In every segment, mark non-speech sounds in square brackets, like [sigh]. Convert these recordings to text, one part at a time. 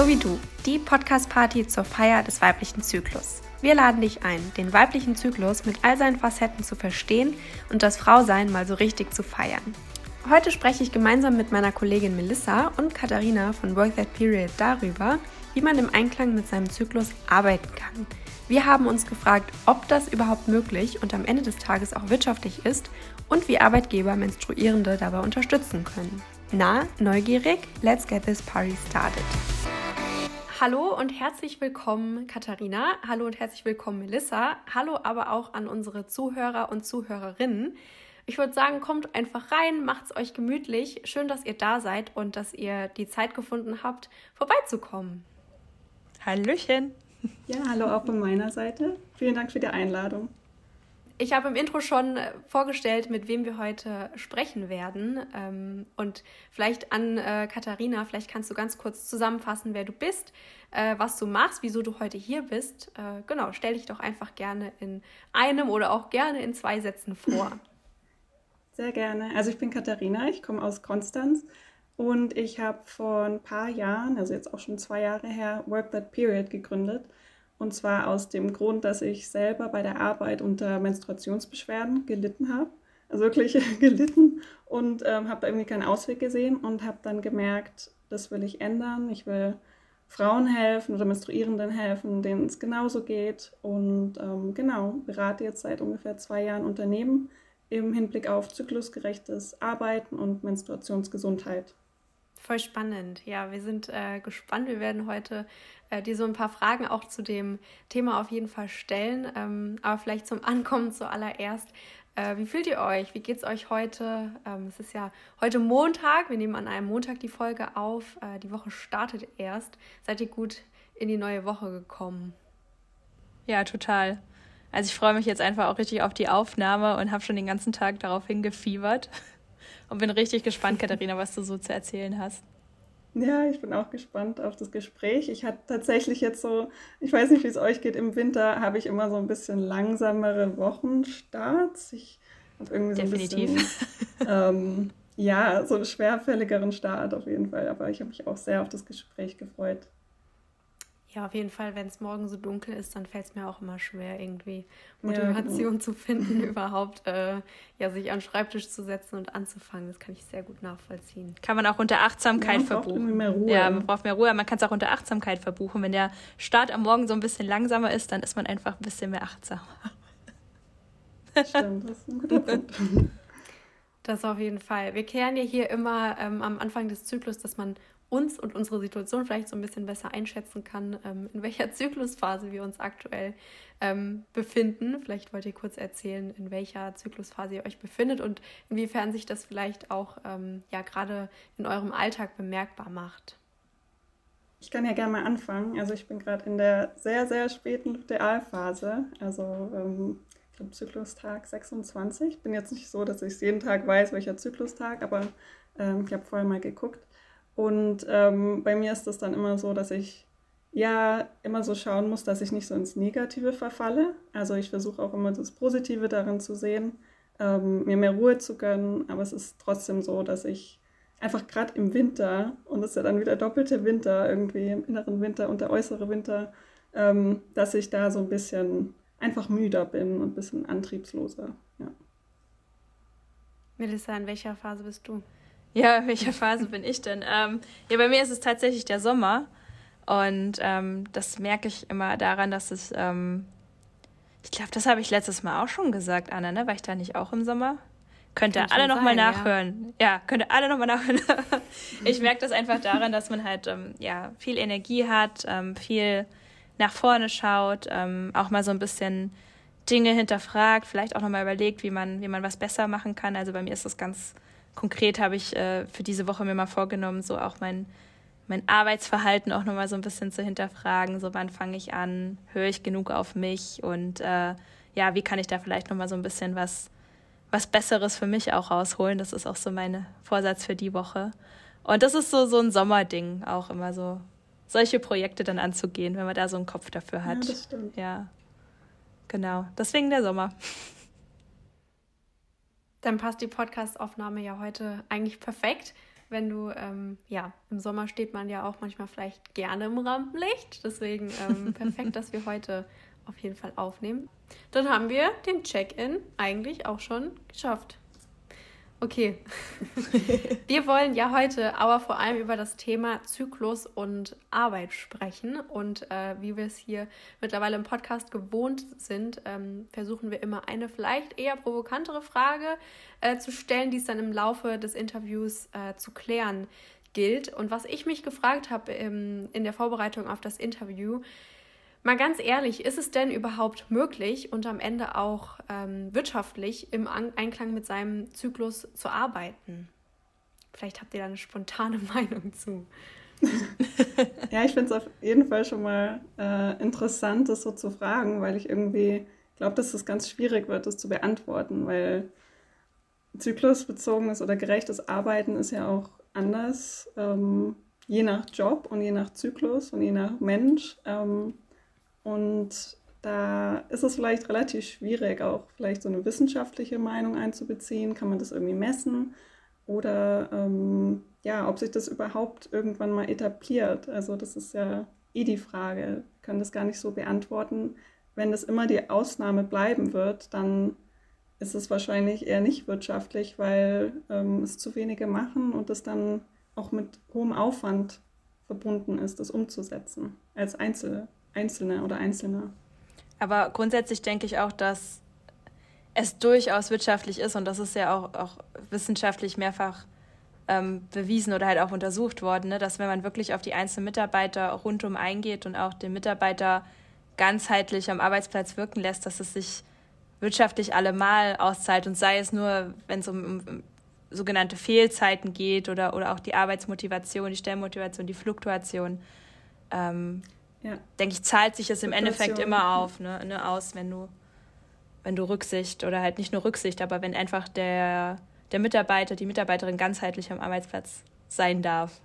So wie du, die Podcast-Party zur Feier des weiblichen Zyklus. Wir laden dich ein, den weiblichen Zyklus mit all seinen Facetten zu verstehen und das Frausein mal so richtig zu feiern. Heute spreche ich gemeinsam mit meiner Kollegin Melissa und Katharina von Work That Period darüber, wie man im Einklang mit seinem Zyklus arbeiten kann. Wir haben uns gefragt, ob das überhaupt möglich und am Ende des Tages auch wirtschaftlich ist und wie Arbeitgeber Menstruierende dabei unterstützen können. Na, neugierig? Let's get this party started. Hallo und herzlich willkommen, Katharina. Hallo und herzlich willkommen, Melissa. Hallo aber auch an unsere Zuhörer und Zuhörerinnen. Ich würde sagen, kommt einfach rein, macht es euch gemütlich. Schön, dass ihr da seid und dass ihr die Zeit gefunden habt, vorbeizukommen. Hallöchen. Ja, hallo auch von meiner Seite. Vielen Dank für die Einladung. Ich habe im Intro schon äh, vorgestellt, mit wem wir heute sprechen werden. Ähm, und vielleicht an äh, Katharina, vielleicht kannst du ganz kurz zusammenfassen, wer du bist, äh, was du machst, wieso du heute hier bist. genau, stell dich doch einfach gerne in einem oder auch gerne in zwei Sätzen vor. [laughs] Sehr gerne. Also ich bin Katharina, ich komme aus Konstanz und ich habe vor ein paar Jahren, also jetzt auch schon zwei Jahre her, Work That Period gegründet. Und zwar aus dem Grund, dass ich selber bei der Arbeit unter Menstruationsbeschwerden gelitten habe. Also wirklich [laughs] gelitten und ähm, habe da irgendwie keinen Ausweg gesehen und habe dann gemerkt, das will ich ändern. Ich will Frauen helfen oder Menstruierenden helfen, denen es genauso geht. Und ähm, genau, berate jetzt seit ungefähr zwei Jahren Unternehmen im Hinblick auf zyklusgerechtes Arbeiten und Menstruationsgesundheit. Voll spannend. Ja, wir sind äh, gespannt. Wir werden heute äh, dir so ein paar Fragen auch zu dem Thema auf jeden Fall stellen. Ähm, aber vielleicht zum Ankommen zuallererst. Äh, wie fühlt ihr euch? Wie geht es euch heute? Ähm, es ist ja heute Montag. Wir nehmen an einem Montag die Folge auf. Äh, die Woche startet erst. Seid ihr gut in die neue Woche gekommen? Ja, total. Also ich freue mich jetzt einfach auch richtig auf die Aufnahme und habe schon den ganzen Tag darauf hingefiebert und bin richtig gespannt, Katharina, was du so zu erzählen hast. Ja, ich bin auch gespannt auf das Gespräch. Ich hatte tatsächlich jetzt so, ich weiß nicht, wie es euch geht, im Winter habe ich immer so ein bisschen langsamere Wochenstarts. Ich habe irgendwie so Definitiv. ein bisschen, [laughs] ähm, ja, so einen schwerfälligeren Start auf jeden Fall. Aber ich habe mich auch sehr auf das Gespräch gefreut. Ja, auf jeden Fall, wenn es morgen so dunkel ist, dann fällt es mir auch immer schwer, irgendwie Motivation ja, genau. zu finden, [laughs] überhaupt äh, ja, sich an den Schreibtisch zu setzen und anzufangen. Das kann ich sehr gut nachvollziehen. Kann man auch unter Achtsamkeit ja, verbuchen. Mehr Ruhe. Ja, man braucht mehr Ruhe. Man kann es auch unter Achtsamkeit verbuchen. Wenn der Start am Morgen so ein bisschen langsamer ist, dann ist man einfach ein bisschen mehr achtsam. Stimmt, das ist ein guter Punkt. Das auf jeden Fall. Wir kehren ja hier immer ähm, am Anfang des Zyklus, dass man uns und unsere Situation vielleicht so ein bisschen besser einschätzen kann, ähm, in welcher [laughs] Zyklusphase wir uns aktuell ähm, befinden. Vielleicht wollt ihr kurz erzählen, in welcher Zyklusphase ihr euch befindet und inwiefern sich das vielleicht auch ähm, ja gerade in eurem Alltag bemerkbar macht. Ich kann ja gerne mal anfangen. Also ich bin gerade in der sehr, sehr späten Lutealphase. Also ähm, ich glaube Zyklustag 26. Bin jetzt nicht so, dass ich jeden Tag weiß, welcher Zyklustag, aber ähm, ich habe vorher mal geguckt. Und ähm, bei mir ist das dann immer so, dass ich ja immer so schauen muss, dass ich nicht so ins Negative verfalle. Also ich versuche auch immer das Positive darin zu sehen, ähm, mir mehr Ruhe zu gönnen. Aber es ist trotzdem so, dass ich einfach gerade im Winter, und es ist ja dann wieder doppelte Winter, irgendwie im inneren Winter und der äußere Winter, ähm, dass ich da so ein bisschen einfach müder bin und ein bisschen antriebsloser. Ja. Melissa, in welcher Phase bist du? Ja, in welcher Phase bin ich denn? Ähm, ja, bei mir ist es tatsächlich der Sommer. Und ähm, das merke ich immer daran, dass es, ähm, ich glaube, das habe ich letztes Mal auch schon gesagt, Anna, ne? War ich da nicht auch im Sommer? Könnt ihr alle nochmal nachhören. Ja, ja könnt ihr alle nochmal nachhören. [laughs] ich merke das einfach daran, dass man halt ähm, ja, viel Energie hat, ähm, viel nach vorne schaut, ähm, auch mal so ein bisschen Dinge hinterfragt, vielleicht auch nochmal überlegt, wie man, wie man was besser machen kann. Also bei mir ist das ganz konkret habe ich äh, für diese Woche mir mal vorgenommen, so auch mein, mein Arbeitsverhalten auch nochmal so ein bisschen zu hinterfragen. So, wann fange ich an? Höre ich genug auf mich? Und äh, ja, wie kann ich da vielleicht nochmal so ein bisschen was, was Besseres für mich auch rausholen? Das ist auch so mein Vorsatz für die Woche. Und das ist so, so ein Sommerding, auch immer so solche Projekte dann anzugehen, wenn man da so einen Kopf dafür hat. Ja, das stimmt. Ja, genau. Deswegen der Sommer. [laughs] Dann passt die Podcastaufnahme ja heute eigentlich perfekt. wenn du, ähm, ja, im Sommer steht man ja auch manchmal vielleicht gerne im Rampenlicht. Deswegen ähm, [laughs] perfekt, dass wir heute auf jeden Fall aufnehmen. Dann haben wir den Check-in eigentlich auch schon geschafft. Okay. [laughs] Wir wollen ja heute aber vor allem über das Thema Zyklus und Arbeit sprechen. Und äh, wie wir es hier mittlerweile im Podcast gewohnt sind, ähm, versuchen wir immer eine vielleicht eher provokantere Frage äh, zu stellen, die es dann im Laufe des Interviews äh, zu klären gilt. Und was ich mich gefragt habe ähm, in der Vorbereitung auf das Interview, Mal ganz ehrlich, ist es denn überhaupt möglich und am Ende auch ähm, wirtschaftlich im An Einklang mit seinem Zyklus zu arbeiten? Vielleicht habt ihr da eine spontane [laughs] Meinung zu. [laughs] ja, ich finde es auf jeden Fall schon mal äh, interessant, das so zu fragen, weil ich irgendwie glaube, dass es ganz schwierig wird, das zu beantworten, weil zyklusbezogenes oder gerechtes Arbeiten ist ja auch anders, ähm, je nach Job und je nach Zyklus und je nach Mensch. Ähm, und da ist es vielleicht relativ schwierig, auch vielleicht so eine wissenschaftliche Meinung einzubeziehen. Kann man das irgendwie messen? Oder ähm, ja, ob sich das überhaupt irgendwann mal etabliert. Also das ist ja eh die Frage. Wir können das gar nicht so beantworten. Wenn das immer die Ausnahme bleiben wird, dann ist es wahrscheinlich eher nicht wirtschaftlich, weil ähm, es zu wenige machen und es dann auch mit hohem Aufwand verbunden ist, das umzusetzen als Einzel Einzelne oder Einzelne. Aber grundsätzlich denke ich auch, dass es durchaus wirtschaftlich ist und das ist ja auch, auch wissenschaftlich mehrfach ähm, bewiesen oder halt auch untersucht worden, ne? dass wenn man wirklich auf die einzelnen Mitarbeiter rundum eingeht und auch den Mitarbeiter ganzheitlich am Arbeitsplatz wirken lässt, dass es sich wirtschaftlich allemal auszahlt und sei es nur, wenn es um, um sogenannte Fehlzeiten geht oder, oder auch die Arbeitsmotivation, die Stellmotivation, die Fluktuation. Ähm, ja. denke ich, zahlt sich es im Endeffekt immer auf, ne, ne, aus, wenn du, wenn du Rücksicht oder halt nicht nur Rücksicht, aber wenn einfach der, der Mitarbeiter, die Mitarbeiterin ganzheitlich am Arbeitsplatz sein darf.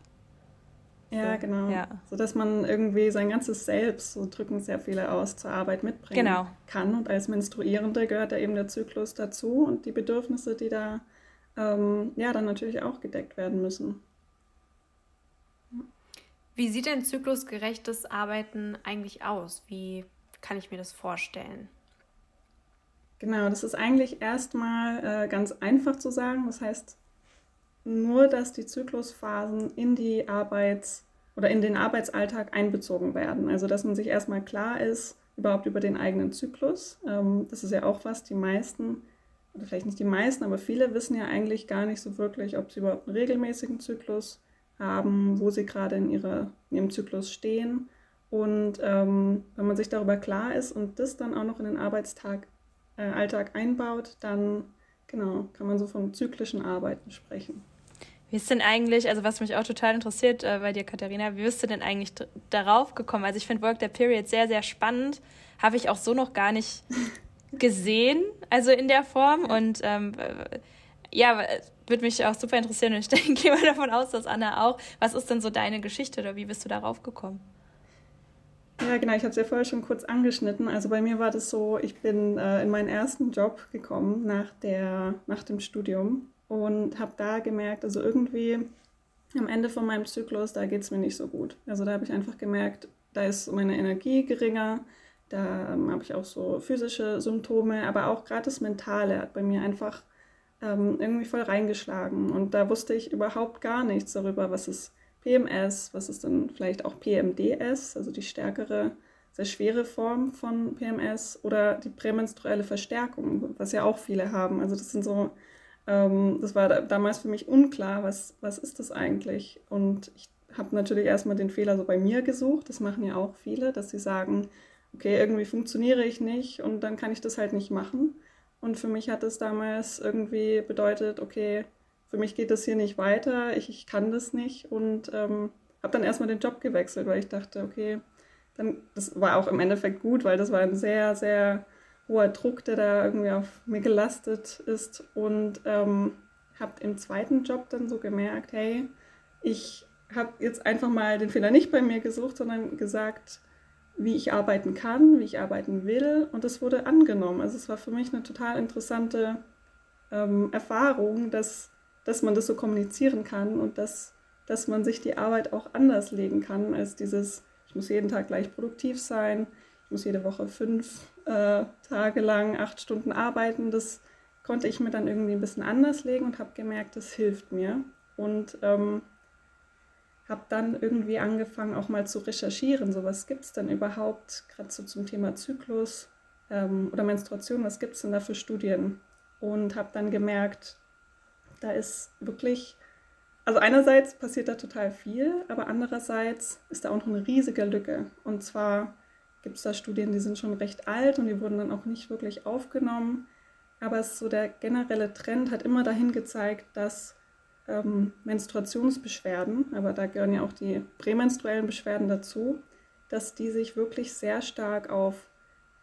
Ja, so, genau. Ja. So dass man irgendwie sein ganzes Selbst, so drücken sehr viele aus, zur Arbeit mitbringen genau. kann. Und als Menstruierende gehört da eben der Zyklus dazu und die Bedürfnisse, die da ähm, ja dann natürlich auch gedeckt werden müssen. Wie sieht denn zyklusgerechtes Arbeiten eigentlich aus? Wie kann ich mir das vorstellen? Genau, das ist eigentlich erstmal äh, ganz einfach zu sagen. Das heißt nur, dass die Zyklusphasen in die Arbeits- oder in den Arbeitsalltag einbezogen werden. Also dass man sich erstmal klar ist, überhaupt über den eigenen Zyklus. Ähm, das ist ja auch was die meisten, oder vielleicht nicht die meisten, aber viele wissen ja eigentlich gar nicht so wirklich, ob sie überhaupt einen regelmäßigen Zyklus haben, wo sie gerade in, ihrer, in ihrem Zyklus stehen. Und ähm, wenn man sich darüber klar ist und das dann auch noch in den Arbeitstag, äh, Alltag einbaut, dann genau, kann man so von zyklischen Arbeiten sprechen. Wie ist denn eigentlich, also was mich auch total interessiert äh, bei dir, Katharina, wie bist du denn eigentlich darauf gekommen? Also ich finde Work der Period sehr, sehr spannend. Habe ich auch so noch gar nicht [laughs] gesehen, also in der Form. Und ähm, ja, würde mich auch super interessieren und ich [laughs] denke, gehe mal davon aus, dass Anna auch. Was ist denn so deine Geschichte oder wie bist du darauf gekommen? Ja, genau, ich habe es ja vorher schon kurz angeschnitten. Also bei mir war das so, ich bin äh, in meinen ersten Job gekommen nach, der, nach dem Studium und habe da gemerkt, also irgendwie am Ende von meinem Zyklus, da geht es mir nicht so gut. Also da habe ich einfach gemerkt, da ist meine Energie geringer, da ähm, habe ich auch so physische Symptome, aber auch gerade das Mentale hat bei mir einfach ähm, irgendwie voll reingeschlagen. Und da wusste ich überhaupt gar nichts darüber, was ist PMS, was ist dann vielleicht auch PMDS, also die stärkere, sehr schwere Form von PMS oder die prämenstruelle Verstärkung, was ja auch viele haben. Also das sind so, ähm, das war damals für mich unklar, was, was ist das eigentlich? Und ich habe natürlich erstmal den Fehler so bei mir gesucht, das machen ja auch viele, dass sie sagen, okay, irgendwie funktioniere ich nicht und dann kann ich das halt nicht machen. Und für mich hat es damals irgendwie bedeutet, okay, für mich geht das hier nicht weiter, ich, ich kann das nicht. Und ähm, habe dann erstmal den Job gewechselt, weil ich dachte, okay, dann, das war auch im Endeffekt gut, weil das war ein sehr, sehr hoher Druck, der da irgendwie auf mir gelastet ist. Und ähm, habe im zweiten Job dann so gemerkt, hey, ich habe jetzt einfach mal den Fehler nicht bei mir gesucht, sondern gesagt, wie ich arbeiten kann, wie ich arbeiten will. Und das wurde angenommen. Also es war für mich eine total interessante ähm, Erfahrung, dass dass man das so kommunizieren kann und dass, dass man sich die Arbeit auch anders legen kann als dieses, ich muss jeden Tag gleich produktiv sein, ich muss jede Woche fünf äh, Tage lang acht Stunden arbeiten. Das konnte ich mir dann irgendwie ein bisschen anders legen und habe gemerkt, das hilft mir. Und ähm, habe dann irgendwie angefangen, auch mal zu recherchieren. So, was gibt es denn überhaupt, gerade so zum Thema Zyklus ähm, oder Menstruation, was gibt es denn da für Studien? Und habe dann gemerkt, da ist wirklich, also einerseits passiert da total viel, aber andererseits ist da auch noch eine riesige Lücke. Und zwar gibt es da Studien, die sind schon recht alt und die wurden dann auch nicht wirklich aufgenommen. Aber so der generelle Trend hat immer dahin gezeigt, dass ähm, Menstruationsbeschwerden, aber da gehören ja auch die prämenstruellen Beschwerden dazu, dass die sich wirklich sehr stark auf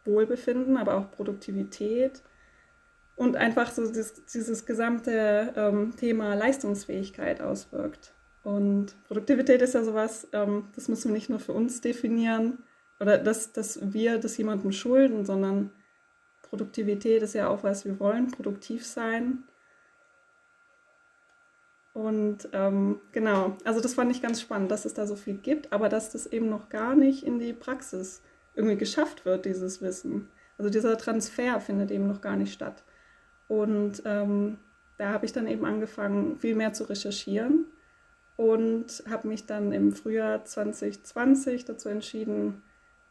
Wohlbefinden, aber auch Produktivität und einfach so dieses, dieses gesamte ähm, Thema Leistungsfähigkeit auswirkt. Und Produktivität ist ja sowas, ähm, das müssen wir nicht nur für uns definieren oder dass, dass wir das jemandem schulden, sondern Produktivität ist ja auch was, wir wollen produktiv sein und ähm, genau, also das fand ich ganz spannend, dass es da so viel gibt, aber dass das eben noch gar nicht in die Praxis irgendwie geschafft wird, dieses Wissen. Also dieser Transfer findet eben noch gar nicht statt. Und ähm, da habe ich dann eben angefangen, viel mehr zu recherchieren und habe mich dann im Frühjahr 2020 dazu entschieden,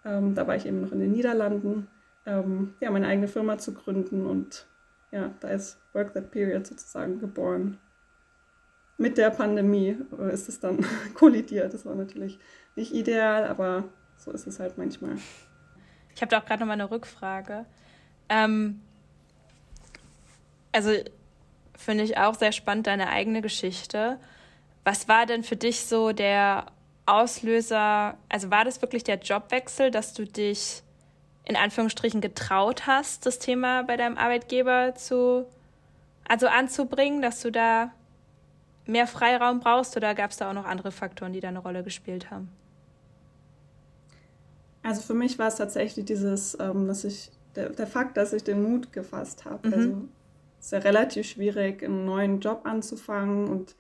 ähm, da war ich eben noch in den Niederlanden, ähm, ja, meine eigene Firma zu gründen und ja, da ist Work That Period sozusagen geboren mit der Pandemie ist es dann [laughs] kollidiert. Das war natürlich nicht ideal, aber so ist es halt manchmal. Ich habe da auch gerade noch mal eine Rückfrage. Ähm, also finde ich auch sehr spannend deine eigene Geschichte. Was war denn für dich so der Auslöser? Also war das wirklich der Jobwechsel, dass du dich in Anführungsstrichen getraut hast, das Thema bei deinem Arbeitgeber zu also anzubringen, dass du da mehr Freiraum brauchst oder gab es da auch noch andere Faktoren, die da eine Rolle gespielt haben? Also für mich war es tatsächlich dieses, ähm, dass ich, der, der, Fakt, dass ich den Mut gefasst habe. Mhm. Also es ist ja relativ schwierig, einen neuen Job anzufangen und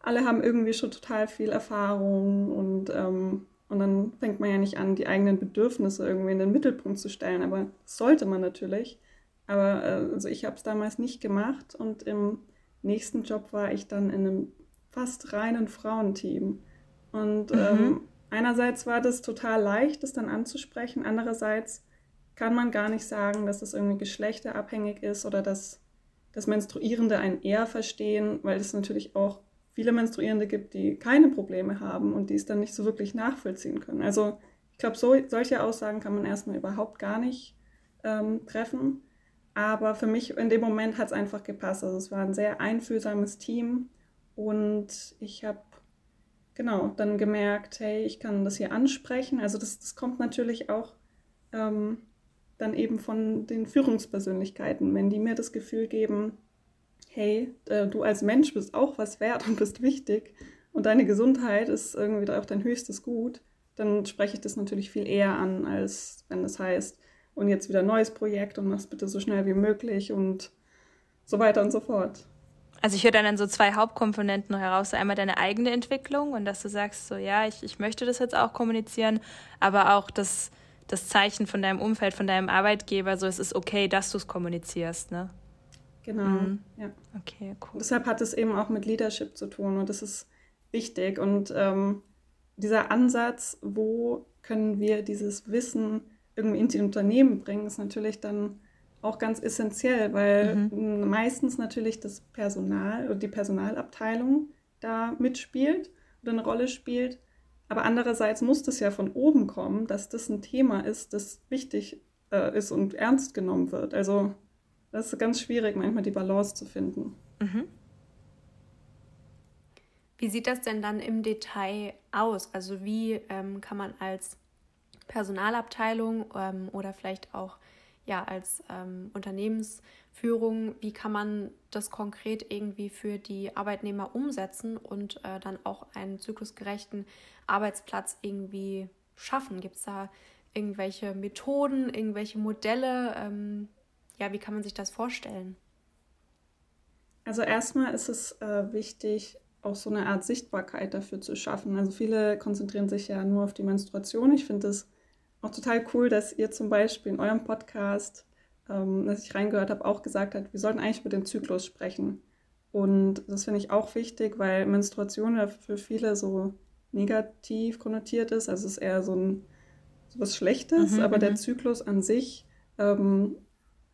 alle haben irgendwie schon total viel Erfahrung und, ähm, und dann fängt man ja nicht an, die eigenen Bedürfnisse irgendwie in den Mittelpunkt zu stellen, aber das sollte man natürlich. Aber äh, also ich habe es damals nicht gemacht und im nächsten Job war ich dann in einem fast reinen Frauenteam. Und mhm. ähm, einerseits war das total leicht, das dann anzusprechen. Andererseits kann man gar nicht sagen, dass das irgendwie geschlechterabhängig ist oder dass das Menstruierende einen eher verstehen, weil es natürlich auch viele Menstruierende gibt, die keine Probleme haben und die es dann nicht so wirklich nachvollziehen können. Also ich glaube, so, solche Aussagen kann man erstmal überhaupt gar nicht ähm, treffen. Aber für mich in dem Moment hat es einfach gepasst. Also es war ein sehr einfühlsames Team und ich habe genau dann gemerkt, hey, ich kann das hier ansprechen. Also das, das kommt natürlich auch ähm, dann eben von den Führungspersönlichkeiten, wenn die mir das Gefühl geben, hey, äh, du als Mensch bist auch was wert und bist wichtig und deine Gesundheit ist irgendwie auch dein höchstes Gut, dann spreche ich das natürlich viel eher an, als wenn das heißt, und jetzt wieder ein neues Projekt und mach's bitte so schnell wie möglich und so weiter und so fort. Also ich höre dann so zwei Hauptkomponenten heraus. Einmal deine eigene Entwicklung und dass du sagst, so ja, ich, ich möchte das jetzt auch kommunizieren, aber auch das, das Zeichen von deinem Umfeld, von deinem Arbeitgeber, so es ist okay, dass du es kommunizierst, ne? Genau, mhm. ja. Okay, cool. Und deshalb hat es eben auch mit Leadership zu tun und das ist wichtig. Und ähm, dieser Ansatz, wo können wir dieses Wissen irgendwie in die Unternehmen bringen, ist natürlich dann auch ganz essentiell, weil mhm. meistens natürlich das Personal oder die Personalabteilung da mitspielt oder eine Rolle spielt. Aber andererseits muss das ja von oben kommen, dass das ein Thema ist, das wichtig äh, ist und ernst genommen wird. Also das ist ganz schwierig, manchmal die Balance zu finden. Mhm. Wie sieht das denn dann im Detail aus? Also wie ähm, kann man als Personalabteilung ähm, oder vielleicht auch ja, als ähm, Unternehmensführung, wie kann man das konkret irgendwie für die Arbeitnehmer umsetzen und äh, dann auch einen zyklusgerechten Arbeitsplatz irgendwie schaffen? Gibt es da irgendwelche Methoden, irgendwelche Modelle? Ähm, ja, wie kann man sich das vorstellen? Also erstmal ist es äh, wichtig, auch so eine Art Sichtbarkeit dafür zu schaffen. Also viele konzentrieren sich ja nur auf die Menstruation. Ich finde es auch total cool, dass ihr zum Beispiel in eurem Podcast, ähm, dass ich reingehört habe, auch gesagt habt, wir sollten eigentlich über den Zyklus sprechen. Und das finde ich auch wichtig, weil Menstruation ja für viele so negativ konnotiert ist. Also es ist eher so, ein, so was Schlechtes, mhm, aber der mhm. Zyklus an sich ähm,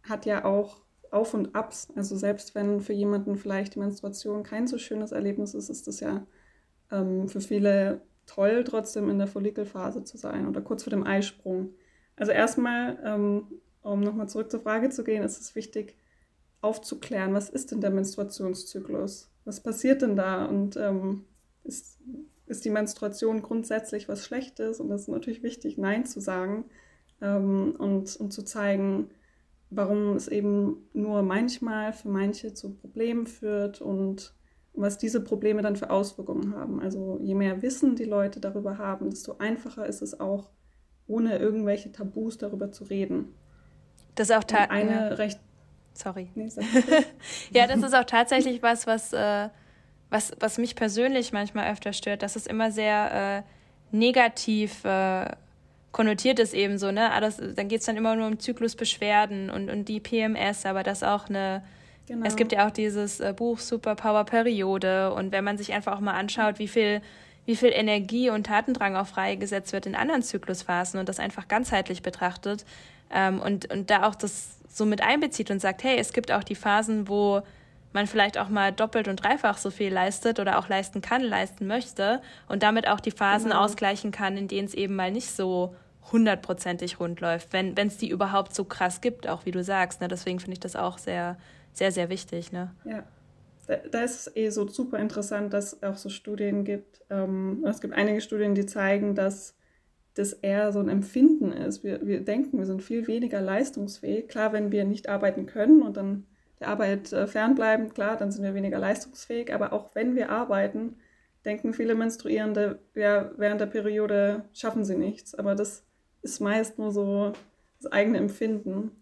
hat ja auch auf und Abs. Also selbst wenn für jemanden vielleicht die Menstruation kein so schönes Erlebnis ist, ist das ja ähm, für viele toll, trotzdem in der Follikelphase zu sein oder kurz vor dem Eisprung. Also erstmal, ähm, um nochmal zurück zur Frage zu gehen, ist es wichtig aufzuklären, was ist denn der Menstruationszyklus? Was passiert denn da? Und ähm, ist, ist die Menstruation grundsätzlich was Schlechtes? Und das ist natürlich wichtig, Nein zu sagen ähm, und, und zu zeigen, warum es eben nur manchmal für manche zu Problemen führt und was diese Probleme dann für Auswirkungen haben. Also je mehr Wissen die Leute darüber haben, desto einfacher ist es auch, ohne irgendwelche Tabus darüber zu reden. Das ist auch eine ja. recht. Sorry. Nee, [laughs] ja, das ist auch tatsächlich was, was, äh, was, was mich persönlich manchmal öfter stört, dass es immer sehr äh, negativ äh, konnotiert ist eben so, ne? Alles, dann geht es dann immer nur um Zyklusbeschwerden und, und die PMS, aber das auch eine, genau. es gibt ja auch dieses äh, Buch Superpower Periode und wenn man sich einfach auch mal anschaut, wie viel, wie viel Energie und Tatendrang auch freigesetzt wird in anderen Zyklusphasen und das einfach ganzheitlich betrachtet ähm, und, und da auch das so mit einbezieht und sagt, hey, es gibt auch die Phasen, wo man vielleicht auch mal doppelt und dreifach so viel leistet oder auch leisten kann, leisten möchte und damit auch die Phasen genau. ausgleichen kann, in denen es eben mal nicht so hundertprozentig rund läuft, wenn es die überhaupt so krass gibt, auch wie du sagst. Ne? Deswegen finde ich das auch sehr, sehr, sehr wichtig. Ne? Ja, da, da ist es eh so super interessant, dass es auch so Studien gibt. Ähm, es gibt einige Studien, die zeigen, dass das eher so ein Empfinden ist. Wir, wir denken, wir sind viel weniger leistungsfähig. Klar, wenn wir nicht arbeiten können und dann der Arbeit äh, fernbleiben, klar, dann sind wir weniger leistungsfähig. Aber auch wenn wir arbeiten, denken viele Menstruierende, ja, während der Periode schaffen sie nichts. Aber das ist meist nur so das eigene Empfinden.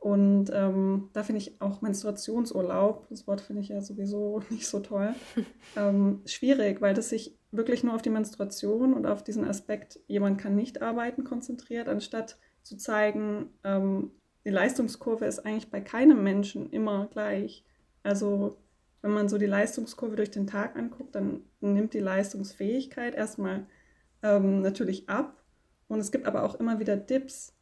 Und ähm, da finde ich auch Menstruationsurlaub, das Wort finde ich ja sowieso [laughs] nicht so toll, [laughs] ähm, schwierig, weil das sich wirklich nur auf die Menstruation und auf diesen Aspekt, jemand kann nicht arbeiten, konzentriert, anstatt zu zeigen, ähm, die Leistungskurve ist eigentlich bei keinem Menschen immer gleich. Also wenn man so die Leistungskurve durch den Tag anguckt, dann nimmt die Leistungsfähigkeit erstmal ähm, natürlich ab und es gibt aber auch immer wieder Dips.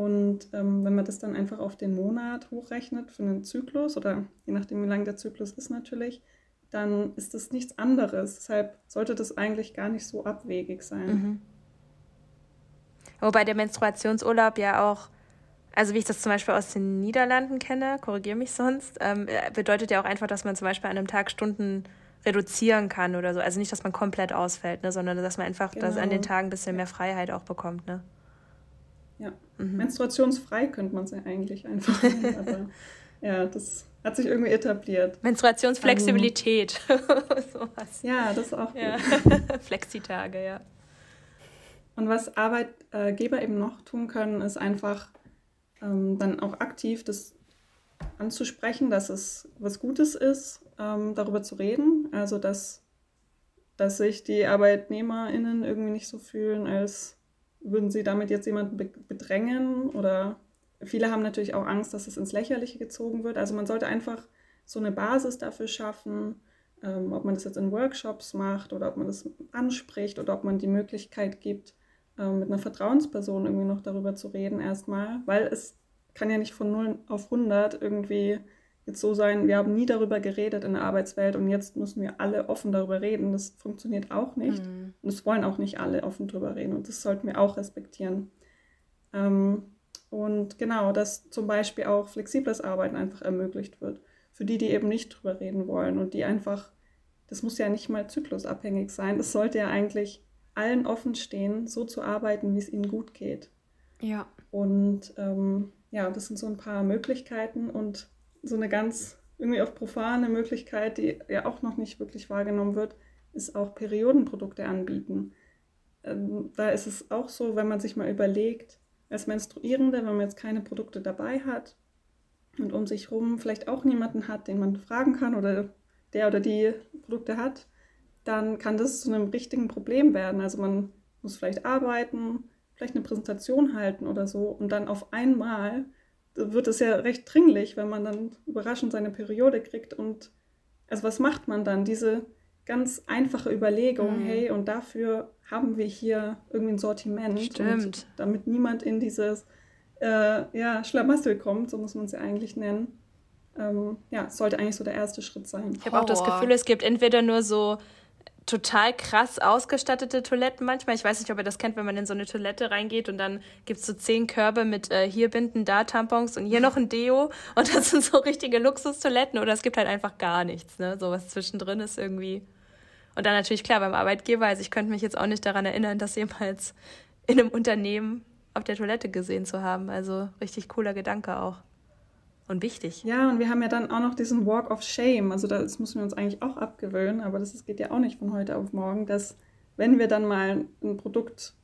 Und ähm, wenn man das dann einfach auf den Monat hochrechnet für einen Zyklus oder je nachdem, wie lang der Zyklus ist natürlich, dann ist das nichts anderes. Deshalb sollte das eigentlich gar nicht so abwegig sein. Mhm. Wobei der Menstruationsurlaub ja auch, also wie ich das zum Beispiel aus den Niederlanden kenne, korrigiere mich sonst, ähm, bedeutet ja auch einfach, dass man zum Beispiel an einem Tag Stunden reduzieren kann oder so. Also nicht, dass man komplett ausfällt, ne, sondern dass man einfach genau. dass an den Tagen ein bisschen mehr Freiheit auch bekommt. Ne? Ja, mhm. menstruationsfrei könnte man es ja eigentlich einfach [laughs] nennen, aber ja, das hat sich irgendwie etabliert. Menstruationsflexibilität. [laughs] Sowas. Ja, das ist auch gut. Ja. [laughs] Flexitage, ja. Und was Arbeitgeber eben noch tun können, ist einfach ähm, dann auch aktiv das anzusprechen, dass es was Gutes ist ähm, darüber zu reden. Also, dass, dass sich die ArbeitnehmerInnen irgendwie nicht so fühlen, als würden sie damit jetzt jemanden bedrängen oder viele haben natürlich auch Angst, dass es ins Lächerliche gezogen wird. Also man sollte einfach so eine Basis dafür schaffen, ähm, ob man das jetzt in Workshops macht oder ob man das anspricht oder ob man die Möglichkeit gibt, ähm, mit einer Vertrauensperson irgendwie noch darüber zu reden erstmal, weil es kann ja nicht von 0 auf 100 irgendwie jetzt so sein, wir haben nie darüber geredet in der Arbeitswelt und jetzt müssen wir alle offen darüber reden. Das funktioniert auch nicht. Mhm. Und es wollen auch nicht alle offen darüber reden und das sollten wir auch respektieren. Ähm, und genau, dass zum Beispiel auch flexibles Arbeiten einfach ermöglicht wird. Für die, die eben nicht drüber reden wollen und die einfach, das muss ja nicht mal zyklusabhängig sein, das sollte ja eigentlich allen offen stehen, so zu arbeiten, wie es ihnen gut geht. Ja. Und ähm, ja, das sind so ein paar Möglichkeiten und so eine ganz irgendwie auch profane Möglichkeit, die ja auch noch nicht wirklich wahrgenommen wird, ist auch Periodenprodukte anbieten. Ähm, da ist es auch so, wenn man sich mal überlegt, als Menstruierende, wenn man jetzt keine Produkte dabei hat, und um sich herum vielleicht auch niemanden hat, den man fragen kann oder der oder die Produkte hat, dann kann das zu einem richtigen Problem werden. Also man muss vielleicht arbeiten, vielleicht eine Präsentation halten oder so und dann auf einmal wird es ja recht dringlich, wenn man dann überraschend seine Periode kriegt und also was macht man dann? Diese ganz einfache Überlegung, mhm. hey, und dafür haben wir hier irgendwie ein Sortiment. Stimmt. damit niemand in dieses äh, ja, Schlamassel kommt, so muss man es ja eigentlich nennen. Ähm, ja, sollte eigentlich so der erste Schritt sein. Ich habe auch das Gefühl, es gibt entweder nur so total krass ausgestattete Toiletten manchmal. Ich weiß nicht, ob ihr das kennt, wenn man in so eine Toilette reingeht und dann gibt es so zehn Körbe mit äh, hier Binden, da Tampons und hier noch ein Deo. [laughs] Und das sind so richtige Luxustoiletten oder es gibt halt einfach gar nichts. Ne? So was zwischendrin ist irgendwie. Und dann natürlich klar beim Arbeitgeber. Also ich könnte mich jetzt auch nicht daran erinnern, das jemals in einem Unternehmen auf der Toilette gesehen zu haben. Also richtig cooler Gedanke auch und wichtig. Ja, und wir haben ja dann auch noch diesen Walk of Shame. Also das müssen wir uns eigentlich auch abgewöhnen, aber das geht ja auch nicht von heute auf morgen, dass wenn wir dann mal ein Produkt,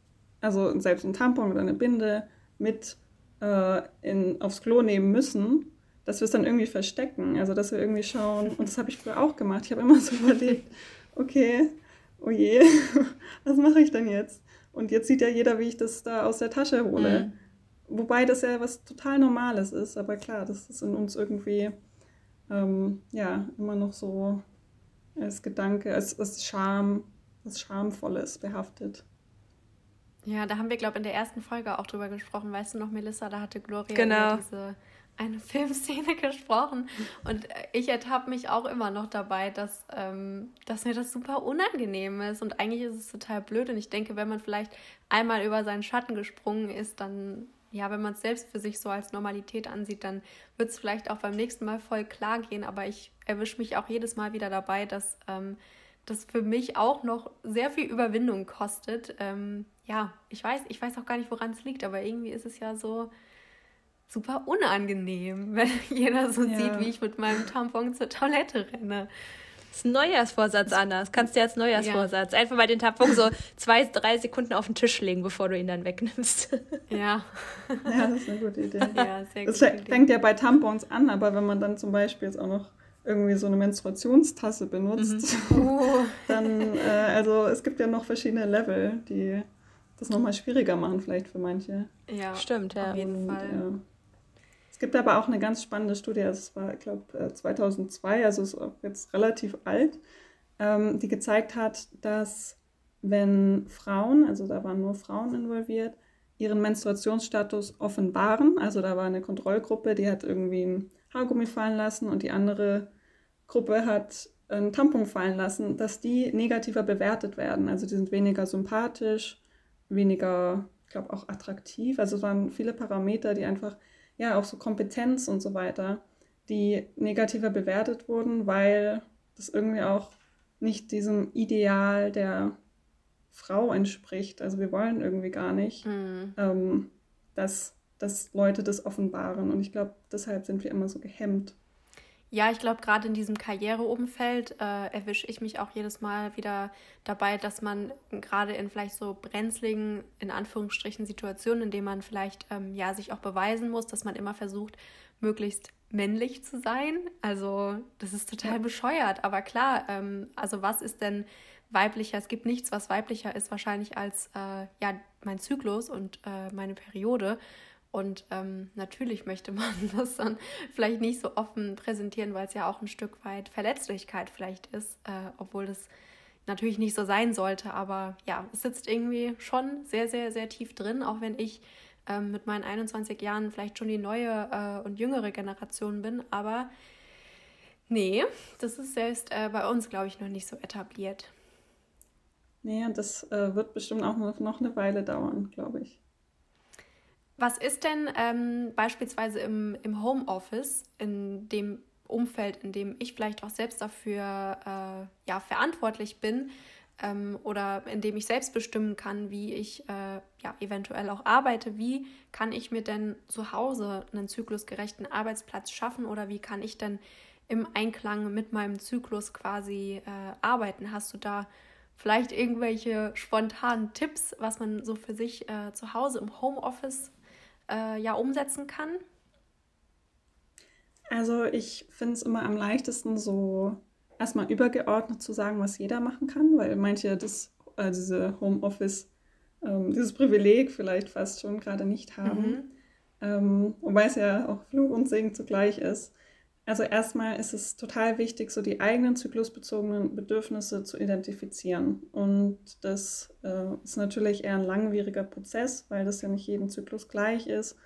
also selbst ein Tampon oder eine Binde mit äh, in, aufs Klo nehmen müssen, dass wir es dann irgendwie verstecken. Also dass wir irgendwie schauen, und das habe ich früher auch gemacht, ich habe immer so [laughs] überlegt, okay, oh je, [laughs] was mache ich denn jetzt? Und jetzt sieht ja jeder, wie ich das da aus der Tasche hole. Mhm. Wobei das ja was total Normales ist, aber klar, das ist in uns irgendwie ähm, ja immer noch so als Gedanke, als, als Scham, als Schamvolles behaftet. Ja, da haben wir, glaube ich, in der ersten Folge auch drüber gesprochen. Weißt du noch, Melissa, da hatte Gloria genau. diese eine [laughs] Filmszene gesprochen. Und ich ertappe mich auch immer noch dabei, dass, ähm, dass mir das super unangenehm ist. Und eigentlich ist es total blöd. Und ich denke, wenn man vielleicht einmal über seinen Schatten gesprungen ist, dann ja, wenn man es selbst für sich so als Normalität ansieht, dann wird es vielleicht auch beim nächsten Mal voll klar gehen. Aber ich erwische mich auch jedes Mal wieder dabei, dass ähm, das für mich auch noch sehr viel Überwindung kostet. Ähm, ja, ich weiß, ich weiß auch gar nicht, woran es liegt, aber irgendwie ist es ja so super unangenehm, [laughs] wenn jeder so ja. sieht, wie ich mit meinem Tampon zur Toilette renne. Das ist ein Neujahrsvorsatz, Anna. Das kannst du als Neujahrsvorsatz. Ja. Einfach mal den Tampon so [laughs] zwei, drei Sekunden auf den Tisch legen, bevor du ihn dann wegnimmst. Ja. [laughs] Ja, das ist eine gute Idee. Ja, sehr das gute fängt Idee. ja bei Tampons an, aber wenn man dann zum Beispiel jetzt auch noch irgendwie so eine Menstruationstasse benutzt, mhm. oh. [laughs] dann, äh, also es gibt ja noch verschiedene Level, die das nochmal schwieriger machen vielleicht für manche. Ja, stimmt, ja. Auf jeden Und, Fall. Ja. Es gibt aber auch eine ganz spannende Studie, das war, ich glaube, 2002, also ist jetzt relativ alt, ähm, die gezeigt hat, dass wenn Frauen, also da waren nur Frauen involviert, ihren Menstruationsstatus offenbaren, also da war eine Kontrollgruppe, die hat irgendwie ein Haargummi fallen lassen und die andere Gruppe hat einen Tampon fallen lassen, dass die negativer bewertet werden. Also die sind weniger sympathisch, weniger, ich glaube, auch attraktiv. Also es waren viele Parameter, die einfach ja auch so Kompetenz und so weiter, die negativer bewertet wurden, weil das irgendwie auch nicht diesem Ideal der Frau entspricht. Also wir wollen irgendwie gar nicht, mhm. ähm, dass, dass Leute das offenbaren. Und ich glaube, deshalb sind wir immer so gehemmt. Ja, ich glaube, gerade in diesem Karriereumfeld äh, erwische ich mich auch jedes Mal wieder dabei, dass man gerade in vielleicht so brenzligen, in Anführungsstrichen, Situationen, in denen man vielleicht ähm, ja sich auch beweisen muss, dass man immer versucht, möglichst männlich zu sein. Also das ist total bescheuert. Aber klar, ähm, also was ist denn weiblicher? Es gibt nichts, was weiblicher ist wahrscheinlich als äh, ja mein Zyklus und äh, meine Periode. Und ähm, natürlich möchte man [laughs] das dann vielleicht nicht so offen präsentieren, weil es ja auch ein Stück weit Verletzlichkeit vielleicht ist, äh, obwohl das natürlich nicht so sein sollte. Aber ja, es sitzt irgendwie schon sehr, sehr, sehr tief drin, auch wenn ich ähm, mit meinen 21 Jahren vielleicht schon die neue äh, und jüngere Generation bin. Aber nee, das ist selbst äh, bei uns, glaube ich, noch nicht so etabliert. Nee, und das äh, wird bestimmt auch noch eine Weile dauern, glaube ich. Was ist denn ähm, beispielsweise im, im Homeoffice, in dem Umfeld, in dem ich vielleicht auch selbst dafür äh, ja, verantwortlich bin ähm, oder in dem ich selbst bestimmen kann, wie ich äh, ja, eventuell auch arbeite, wie kann ich mir denn zu Hause einen zyklusgerechten Arbeitsplatz schaffen oder wie kann ich denn im Einklang mit meinem Zyklus quasi äh, arbeiten? Hast du da vielleicht irgendwelche spontanen Tipps, was man so für sich äh, zu Hause im Homeoffice äh, ja umsetzen kann? Also ich finde es immer am leichtesten so erstmal übergeordnet zu sagen, was jeder machen kann, weil manche das, äh, diese Homeoffice, ähm, dieses Privileg vielleicht fast schon gerade nicht haben. Mhm. Ähm, wobei es ja auch Fluch und Segen zugleich ist. Also erstmal ist es total wichtig, so die eigenen zyklusbezogenen Bedürfnisse zu identifizieren. Und das äh, ist natürlich eher ein langwieriger Prozess, weil das ja nicht jeden Zyklus gleich ist.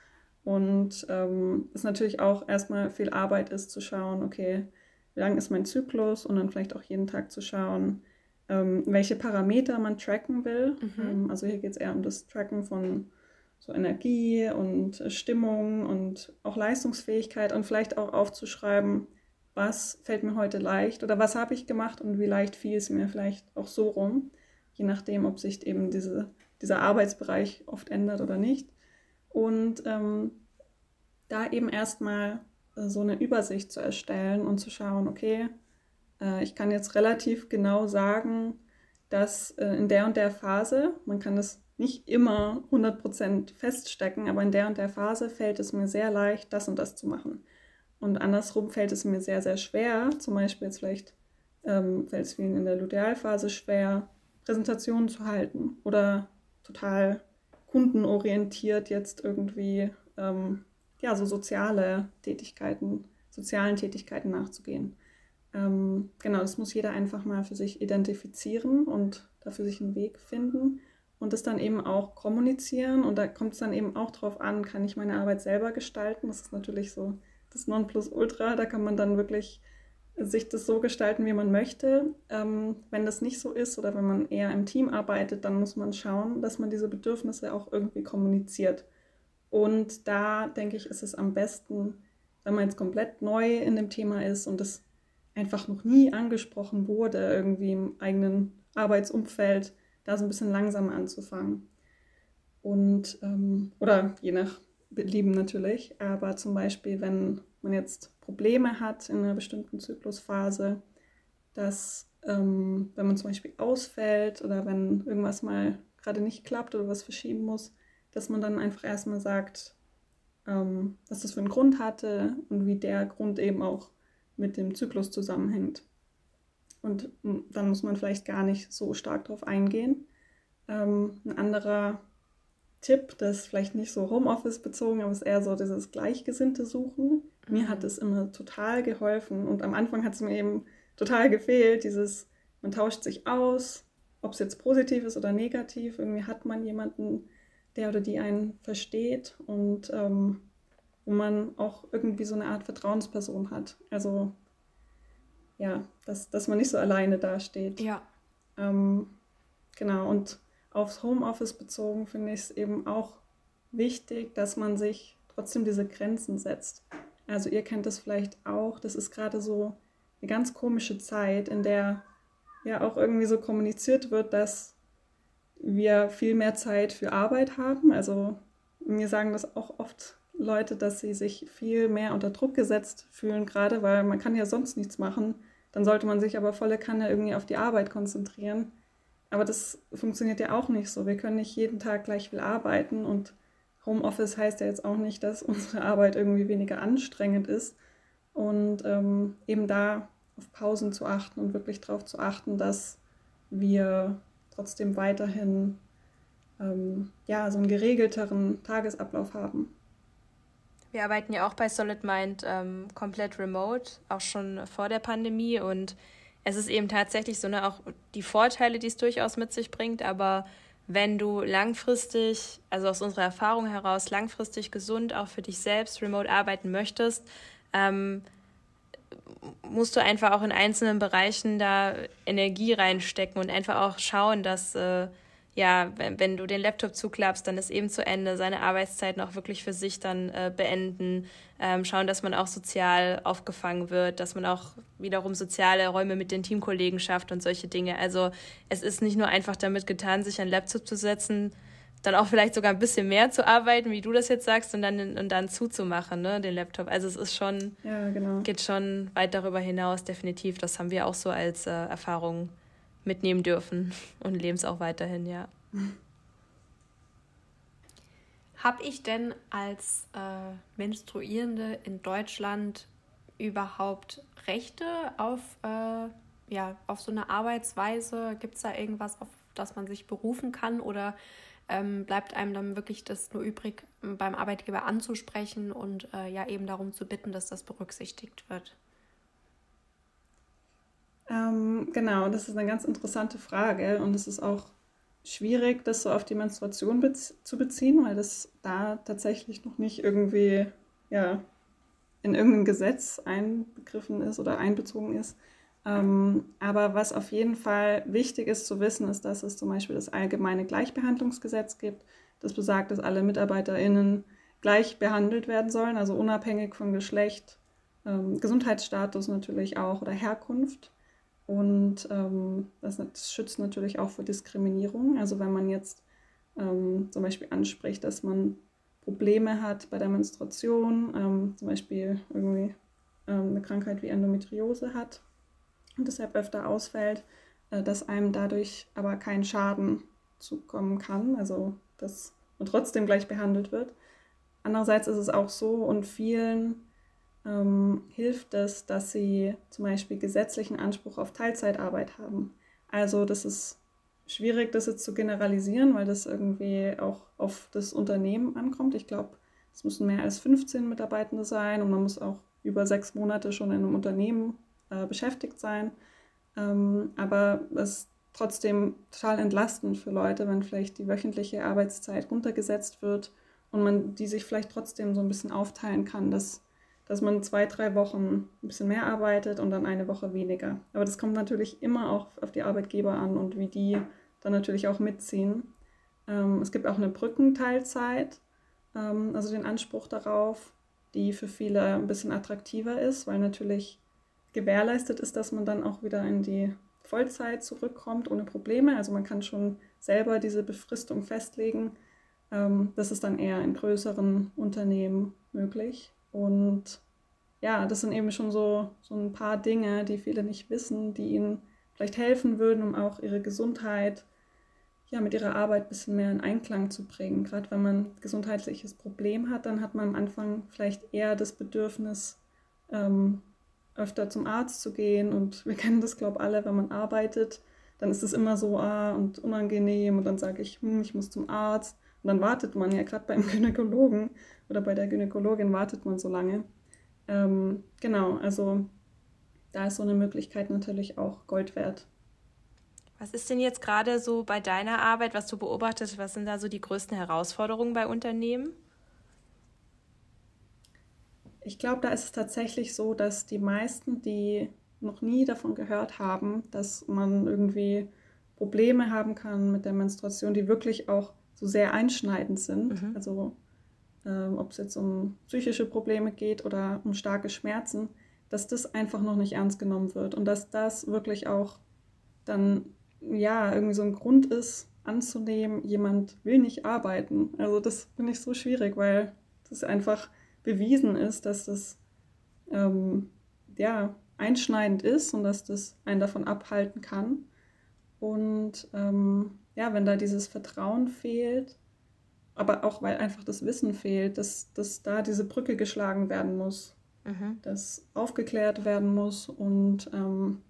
Und ähm, es natürlich auch erstmal viel Arbeit ist zu schauen, okay, wie lang ist mein Zyklus und dann vielleicht auch jeden Tag zu schauen, ähm, welche Parameter man tracken will. Mhm. Ähm, also hier geht es eher um das Tracken von so Energie und Stimmung und auch Leistungsfähigkeit und vielleicht auch aufzuschreiben, was fällt mir heute leicht oder was habe ich gemacht und wie leicht fiel es mir vielleicht auch so rum, je nachdem, ob sich eben diese, dieser Arbeitsbereich oft ändert oder nicht. Und ähm, da eben erstmal äh, so eine Übersicht zu erstellen und zu schauen, okay, äh, ich kann jetzt relativ genau sagen, dass äh, in der und der Phase, man kann das nicht immer 100% feststecken, aber in der und der Phase fällt es mir sehr leicht, das und das zu machen. Und andersrum fällt es mir sehr, sehr schwer, zum Beispiel jetzt vielleicht ähm, fällt es vielen in der Lutealphase schwer, Präsentationen zu halten oder total kundenorientiert jetzt irgendwie ähm, ja, so soziale Tätigkeiten, sozialen Tätigkeiten nachzugehen. Ähm, genau, das muss jeder einfach mal für sich identifizieren und dafür sich einen Weg finden und das dann eben auch kommunizieren. Und da kommt es dann eben auch drauf an, kann ich meine Arbeit selber gestalten? Das ist natürlich so das Nonplusultra. Da kann man dann wirklich sich das so gestalten, wie man möchte. Ähm, wenn das nicht so ist oder wenn man eher im Team arbeitet, dann muss man schauen, dass man diese Bedürfnisse auch irgendwie kommuniziert. Und da denke ich, ist es am besten, wenn man jetzt komplett neu in dem Thema ist und das einfach noch nie angesprochen wurde, irgendwie im eigenen Arbeitsumfeld, da so ein bisschen langsamer anzufangen. Und, ähm, oder je nach Belieben natürlich, aber zum Beispiel, wenn man jetzt Probleme hat in einer bestimmten Zyklusphase, dass ähm, wenn man zum Beispiel ausfällt oder wenn irgendwas mal gerade nicht klappt oder was verschieben muss, dass man dann einfach erstmal sagt, ähm, was das für einen Grund hatte und wie der Grund eben auch mit dem Zyklus zusammenhängt. Und dann muss man vielleicht gar nicht so stark darauf eingehen. Ähm, ein anderer Tipp, das ist vielleicht nicht so Homeoffice bezogen, aber es ist eher so dieses Gleichgesinnte suchen. Mir hat mhm. es immer total geholfen und am Anfang hat es mir eben total gefehlt, dieses, man tauscht sich aus, ob es jetzt positiv ist oder negativ, irgendwie hat man jemanden, der oder die einen versteht und ähm, wo man auch irgendwie so eine Art Vertrauensperson hat. Also ja, dass, dass man nicht so alleine dasteht. Ja. Ähm, genau, und aufs Homeoffice bezogen finde ich es eben auch wichtig, dass man sich trotzdem diese Grenzen setzt. Also ihr kennt das vielleicht auch, das ist gerade so eine ganz komische Zeit, in der ja auch irgendwie so kommuniziert wird, dass wir viel mehr Zeit für Arbeit haben. Also mir sagen das auch oft Leute, dass sie sich viel mehr unter Druck gesetzt fühlen, gerade weil man kann ja sonst nichts machen. Dann sollte man sich aber volle Kanne irgendwie auf die Arbeit konzentrieren. Aber das funktioniert ja auch nicht so. Wir können nicht jeden Tag gleich viel arbeiten und Homeoffice heißt ja jetzt auch nicht, dass [laughs] unsere Arbeit irgendwie weniger anstrengend ist. Und ähm, eben da auf Pausen zu achten und wirklich darauf zu achten, dass wir trotzdem weiterhin ähm, ja, so einen geregelteren Tagesablauf haben. Wir arbeiten ja auch bei Solid Mind ähm, komplett remote, auch schon vor der Pandemie. Und es ist eben tatsächlich so, ne, auch die Vorteile, die es durchaus mit sich bringt, aber wenn du langfristig, also aus unserer Erfahrung heraus, langfristig gesund auch für dich selbst remote arbeiten möchtest, ähm, musst du einfach auch in einzelnen Bereichen da Energie reinstecken und einfach auch schauen, dass äh, ja, wenn, wenn du den Laptop zuklappst, dann ist eben zu Ende, seine Arbeitszeiten auch wirklich für sich dann äh, beenden, ähm, schauen, dass man auch sozial aufgefangen wird, dass man auch wiederum soziale Räume mit den Teamkollegen schafft und solche Dinge. Also es ist nicht nur einfach damit getan, sich an den Laptop zu setzen, dann auch vielleicht sogar ein bisschen mehr zu arbeiten, wie du das jetzt sagst, und dann, und dann zuzumachen, ne, den Laptop. Also es ist schon, ja, genau. geht schon weit darüber hinaus, definitiv. Das haben wir auch so als äh, Erfahrung mitnehmen dürfen und leben es auch weiterhin, ja. Habe ich denn als äh, Menstruierende in Deutschland überhaupt Rechte auf, äh, ja, auf so eine Arbeitsweise? Gibt es da irgendwas, auf das man sich berufen kann? Oder ähm, bleibt einem dann wirklich das nur übrig, beim Arbeitgeber anzusprechen und äh, ja eben darum zu bitten, dass das berücksichtigt wird? Ähm, genau, das ist eine ganz interessante Frage und es ist auch schwierig, das so auf die Menstruation bez zu beziehen, weil das da tatsächlich noch nicht irgendwie ja, in irgendein Gesetz einbegriffen ist oder einbezogen ist. Ähm, aber was auf jeden Fall wichtig ist zu wissen, ist, dass es zum Beispiel das allgemeine Gleichbehandlungsgesetz gibt. Das besagt, dass alle MitarbeiterInnen gleich behandelt werden sollen, also unabhängig von Geschlecht, ähm, Gesundheitsstatus natürlich auch oder Herkunft. Und ähm, das, das, schützt natürlich auch vor Diskriminierung. Also wenn man jetzt ähm, zum Beispiel anspricht, dass man Probleme hat bei der Menstruation, ähm, zum Beispiel irgendwie ähm, eine Krankheit wie Endometriose hat und deshalb öfter ausfällt, äh, dass einem dadurch aber kein Schaden zukommen kann, also dass man trotzdem gleich behandelt wird. Andererseits ist es auch so und vielen ähm, hilft es, dass sie zum Beispiel gesetzlichen Anspruch auf Teilzeitarbeit haben. Also das ist schwierig, das jetzt zu generalisieren, weil das irgendwie auch auf das Unternehmen ankommt. Ich glaube, es müssen mehr als 15 Mitarbeitende sein und man muss auch über sechs Monate schon in einem Unternehmen äh, beschäftigt sein. Ähm, aber es ist trotzdem total entlastend für Leute, wenn vielleicht die wöchentliche Arbeitszeit runtergesetzt wird und man die sich vielleicht trotzdem so ein bisschen aufteilen kann, dass, dass man zwei, drei Wochen ein bisschen mehr arbeitet und dann eine Woche weniger. Aber das kommt natürlich immer auch auf die Arbeitgeber an und wie die dann natürlich auch mitziehen. Ähm, es gibt auch eine Brückenteilzeit, ähm, also den Anspruch darauf, die für viele ein bisschen attraktiver ist, weil natürlich gewährleistet ist, dass man dann auch wieder in die Vollzeit zurückkommt ohne Probleme. Also man kann schon selber diese Befristung festlegen. Ähm, das ist dann eher in größeren Unternehmen möglich. Und ja, das sind eben schon so, so ein paar Dinge, die viele nicht wissen, die ihnen vielleicht helfen würden, um auch ihre Gesundheit ja, mit ihrer Arbeit ein bisschen mehr in Einklang zu bringen. Gerade wenn man ein gesundheitliches Problem hat, dann hat man am Anfang vielleicht eher das Bedürfnis, ähm, öfter zum Arzt zu gehen. Und wir kennen das, glaube ich, alle, wenn man arbeitet, dann ist es immer so ah, und unangenehm. Und dann sage ich, hm, ich muss zum Arzt. Und dann wartet man ja gerade beim [laughs] Gynäkologen oder bei der Gynäkologin wartet man so lange. Ähm, genau, also da ist so eine Möglichkeit natürlich auch Gold wert. Was ist denn jetzt gerade so bei deiner Arbeit, was du beobachtest, was sind da so die größten Herausforderungen bei Unternehmen? Ich glaube, da ist es tatsächlich so, dass die meisten, die noch nie davon gehört haben, dass man irgendwie Probleme haben kann mit der Menstruation, die wirklich auch so sehr einschneidend sind. Mhm. Also ähm, ob es jetzt um psychische Probleme geht oder um starke Schmerzen, dass das einfach noch nicht ernst genommen wird und dass das wirklich auch dann ja, irgendwie so ein Grund ist, anzunehmen, jemand will nicht arbeiten. Also das finde ich so schwierig, weil das einfach bewiesen ist, dass das ähm, ja, einschneidend ist und dass das einen davon abhalten kann. Und ähm, ja, wenn da dieses Vertrauen fehlt, aber auch weil einfach das Wissen fehlt, dass, dass da diese Brücke geschlagen werden muss, mhm. dass aufgeklärt werden muss und ähm,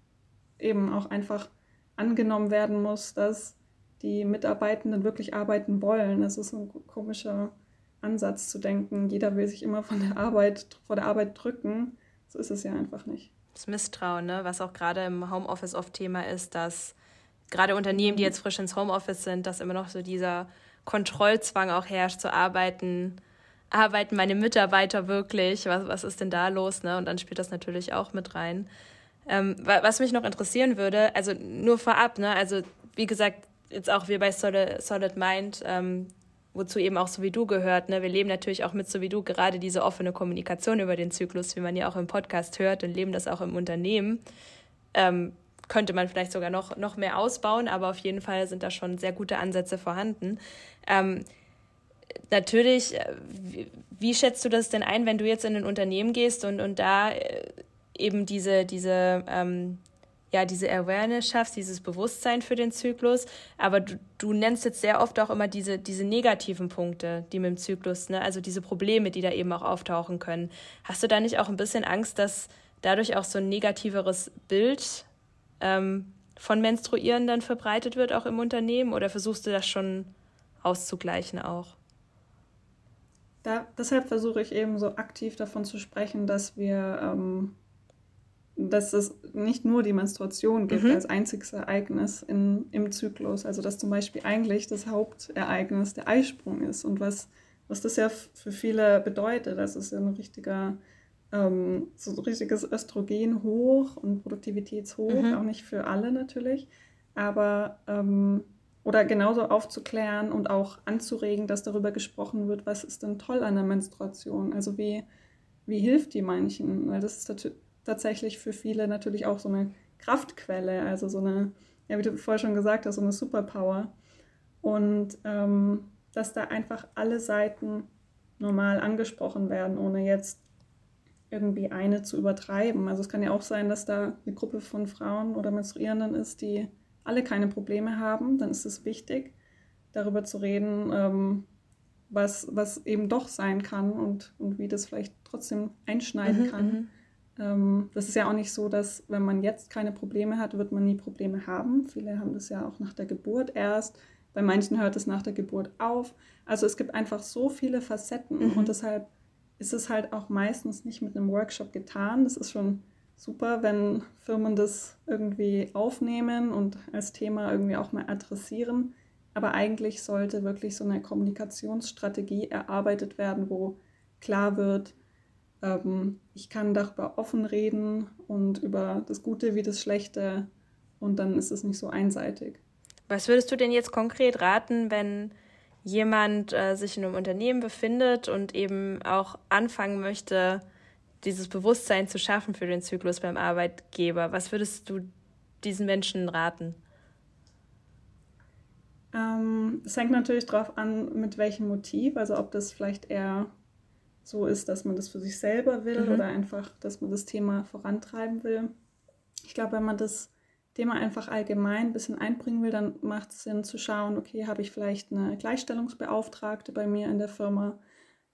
eben auch einfach angenommen werden muss, dass die Mitarbeitenden wirklich arbeiten wollen. Das ist ein komischer Ansatz zu denken, jeder will sich immer von der Arbeit, vor der Arbeit drücken. So ist es ja einfach nicht. Das Misstrauen, ne? was auch gerade im Homeoffice oft Thema ist, dass gerade Unternehmen, die jetzt frisch ins Homeoffice sind, dass immer noch so dieser Kontrollzwang auch herrscht, zu arbeiten. Arbeiten meine Mitarbeiter wirklich? Was, was ist denn da los? Ne? Und dann spielt das natürlich auch mit rein. Ähm, was mich noch interessieren würde, also nur vorab, ne, also wie gesagt, jetzt auch wir bei Solid, Solid Mind, ähm, wozu eben auch so wie du gehört, ne, wir leben natürlich auch mit so wie du gerade diese offene Kommunikation über den Zyklus, wie man ja auch im Podcast hört und leben das auch im Unternehmen. Ähm, könnte man vielleicht sogar noch, noch mehr ausbauen, aber auf jeden Fall sind da schon sehr gute Ansätze vorhanden. Ähm, natürlich, äh, wie, wie, schätzt du das denn ein, wenn du jetzt in ein Unternehmen gehst und, und da äh, eben diese, diese ähm, ja, diese Awareness schaffst, dieses Bewusstsein für den Zyklus. Aber du, du nennst jetzt sehr oft auch immer diese, diese negativen Punkte, die mit dem Zyklus, ne? also diese Probleme, die da eben auch auftauchen können. Hast du da nicht auch ein bisschen Angst, dass dadurch auch so ein negativeres Bild ähm, von Menstruierenden verbreitet wird, auch im Unternehmen? Oder versuchst du das schon auszugleichen auch? Da, deshalb versuche ich eben so aktiv davon zu sprechen, dass wir ähm, dass es nicht nur die Menstruation gibt mhm. als einziges Ereignis in, im Zyklus. Also dass zum Beispiel eigentlich das Hauptereignis der Eisprung ist und was, was das ja für viele bedeutet. Das ist ja ein richtiger, ähm, so ein richtiges Östrogen hoch und Produktivitätshoch, mhm. auch nicht für alle natürlich, aber ähm, oder genauso aufzuklären und auch anzuregen, dass darüber gesprochen wird, was ist denn toll an der Menstruation, also wie, wie hilft die manchen, weil das ist tatsächlich für viele natürlich auch so eine Kraftquelle, also so eine, ja, wie du vorher schon gesagt hast, so eine Superpower. Und ähm, dass da einfach alle Seiten normal angesprochen werden, ohne jetzt irgendwie eine zu übertreiben. Also es kann ja auch sein, dass da eine Gruppe von Frauen oder Menstruierenden ist, die alle keine Probleme haben. Dann ist es wichtig, darüber zu reden, ähm, was, was eben doch sein kann und, und wie das vielleicht trotzdem einschneiden mhm, kann. Mhm. Ähm, das ist ja auch nicht so, dass wenn man jetzt keine Probleme hat, wird man nie Probleme haben. Viele haben das ja auch nach der Geburt erst. Bei manchen hört es nach der Geburt auf. Also es gibt einfach so viele Facetten mhm. und deshalb ist es halt auch meistens nicht mit einem Workshop getan. Das ist schon super, wenn Firmen das irgendwie aufnehmen und als Thema irgendwie auch mal adressieren. Aber eigentlich sollte wirklich so eine Kommunikationsstrategie erarbeitet werden, wo klar wird, ähm, ich kann darüber offen reden und über das Gute wie das Schlechte und dann ist es nicht so einseitig. Was würdest du denn jetzt konkret raten, wenn jemand äh, sich in einem Unternehmen befindet und eben auch anfangen möchte, dieses Bewusstsein zu schaffen für den Zyklus beim Arbeitgeber? Was würdest du diesen Menschen raten? Ähm, es hängt natürlich darauf an, mit welchem Motiv. Also ob das vielleicht eher so ist, dass man das für sich selber will mhm. oder einfach, dass man das Thema vorantreiben will. Ich glaube, wenn man das Thema einfach allgemein ein bisschen einbringen will, dann macht es Sinn zu schauen, okay, habe ich vielleicht eine Gleichstellungsbeauftragte bei mir in der Firma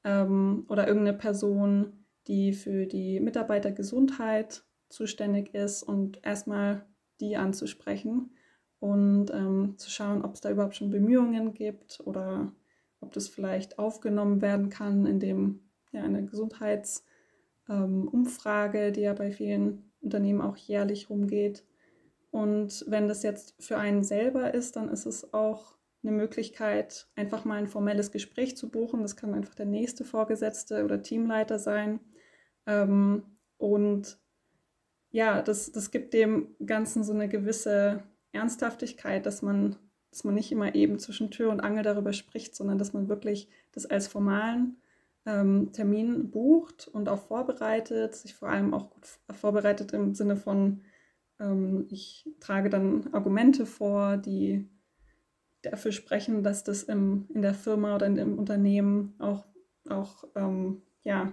ähm, oder irgendeine Person, die für die Mitarbeitergesundheit zuständig ist und erstmal die anzusprechen und ähm, zu schauen, ob es da überhaupt schon Bemühungen gibt oder ob das vielleicht aufgenommen werden kann, indem ja eine Gesundheitsumfrage, ähm, die ja bei vielen Unternehmen auch jährlich rumgeht. Und wenn das jetzt für einen selber ist, dann ist es auch eine Möglichkeit, einfach mal ein formelles Gespräch zu buchen. Das kann einfach der nächste Vorgesetzte oder Teamleiter sein. Ähm, und ja, das, das gibt dem Ganzen so eine gewisse Ernsthaftigkeit, dass man, dass man nicht immer eben zwischen Tür und Angel darüber spricht, sondern dass man wirklich das als formalen ähm, Termin bucht und auch vorbereitet, sich vor allem auch gut vorbereitet im Sinne von, ähm, ich trage dann Argumente vor, die dafür sprechen, dass das im, in der Firma oder in dem Unternehmen auch, auch ähm, ja,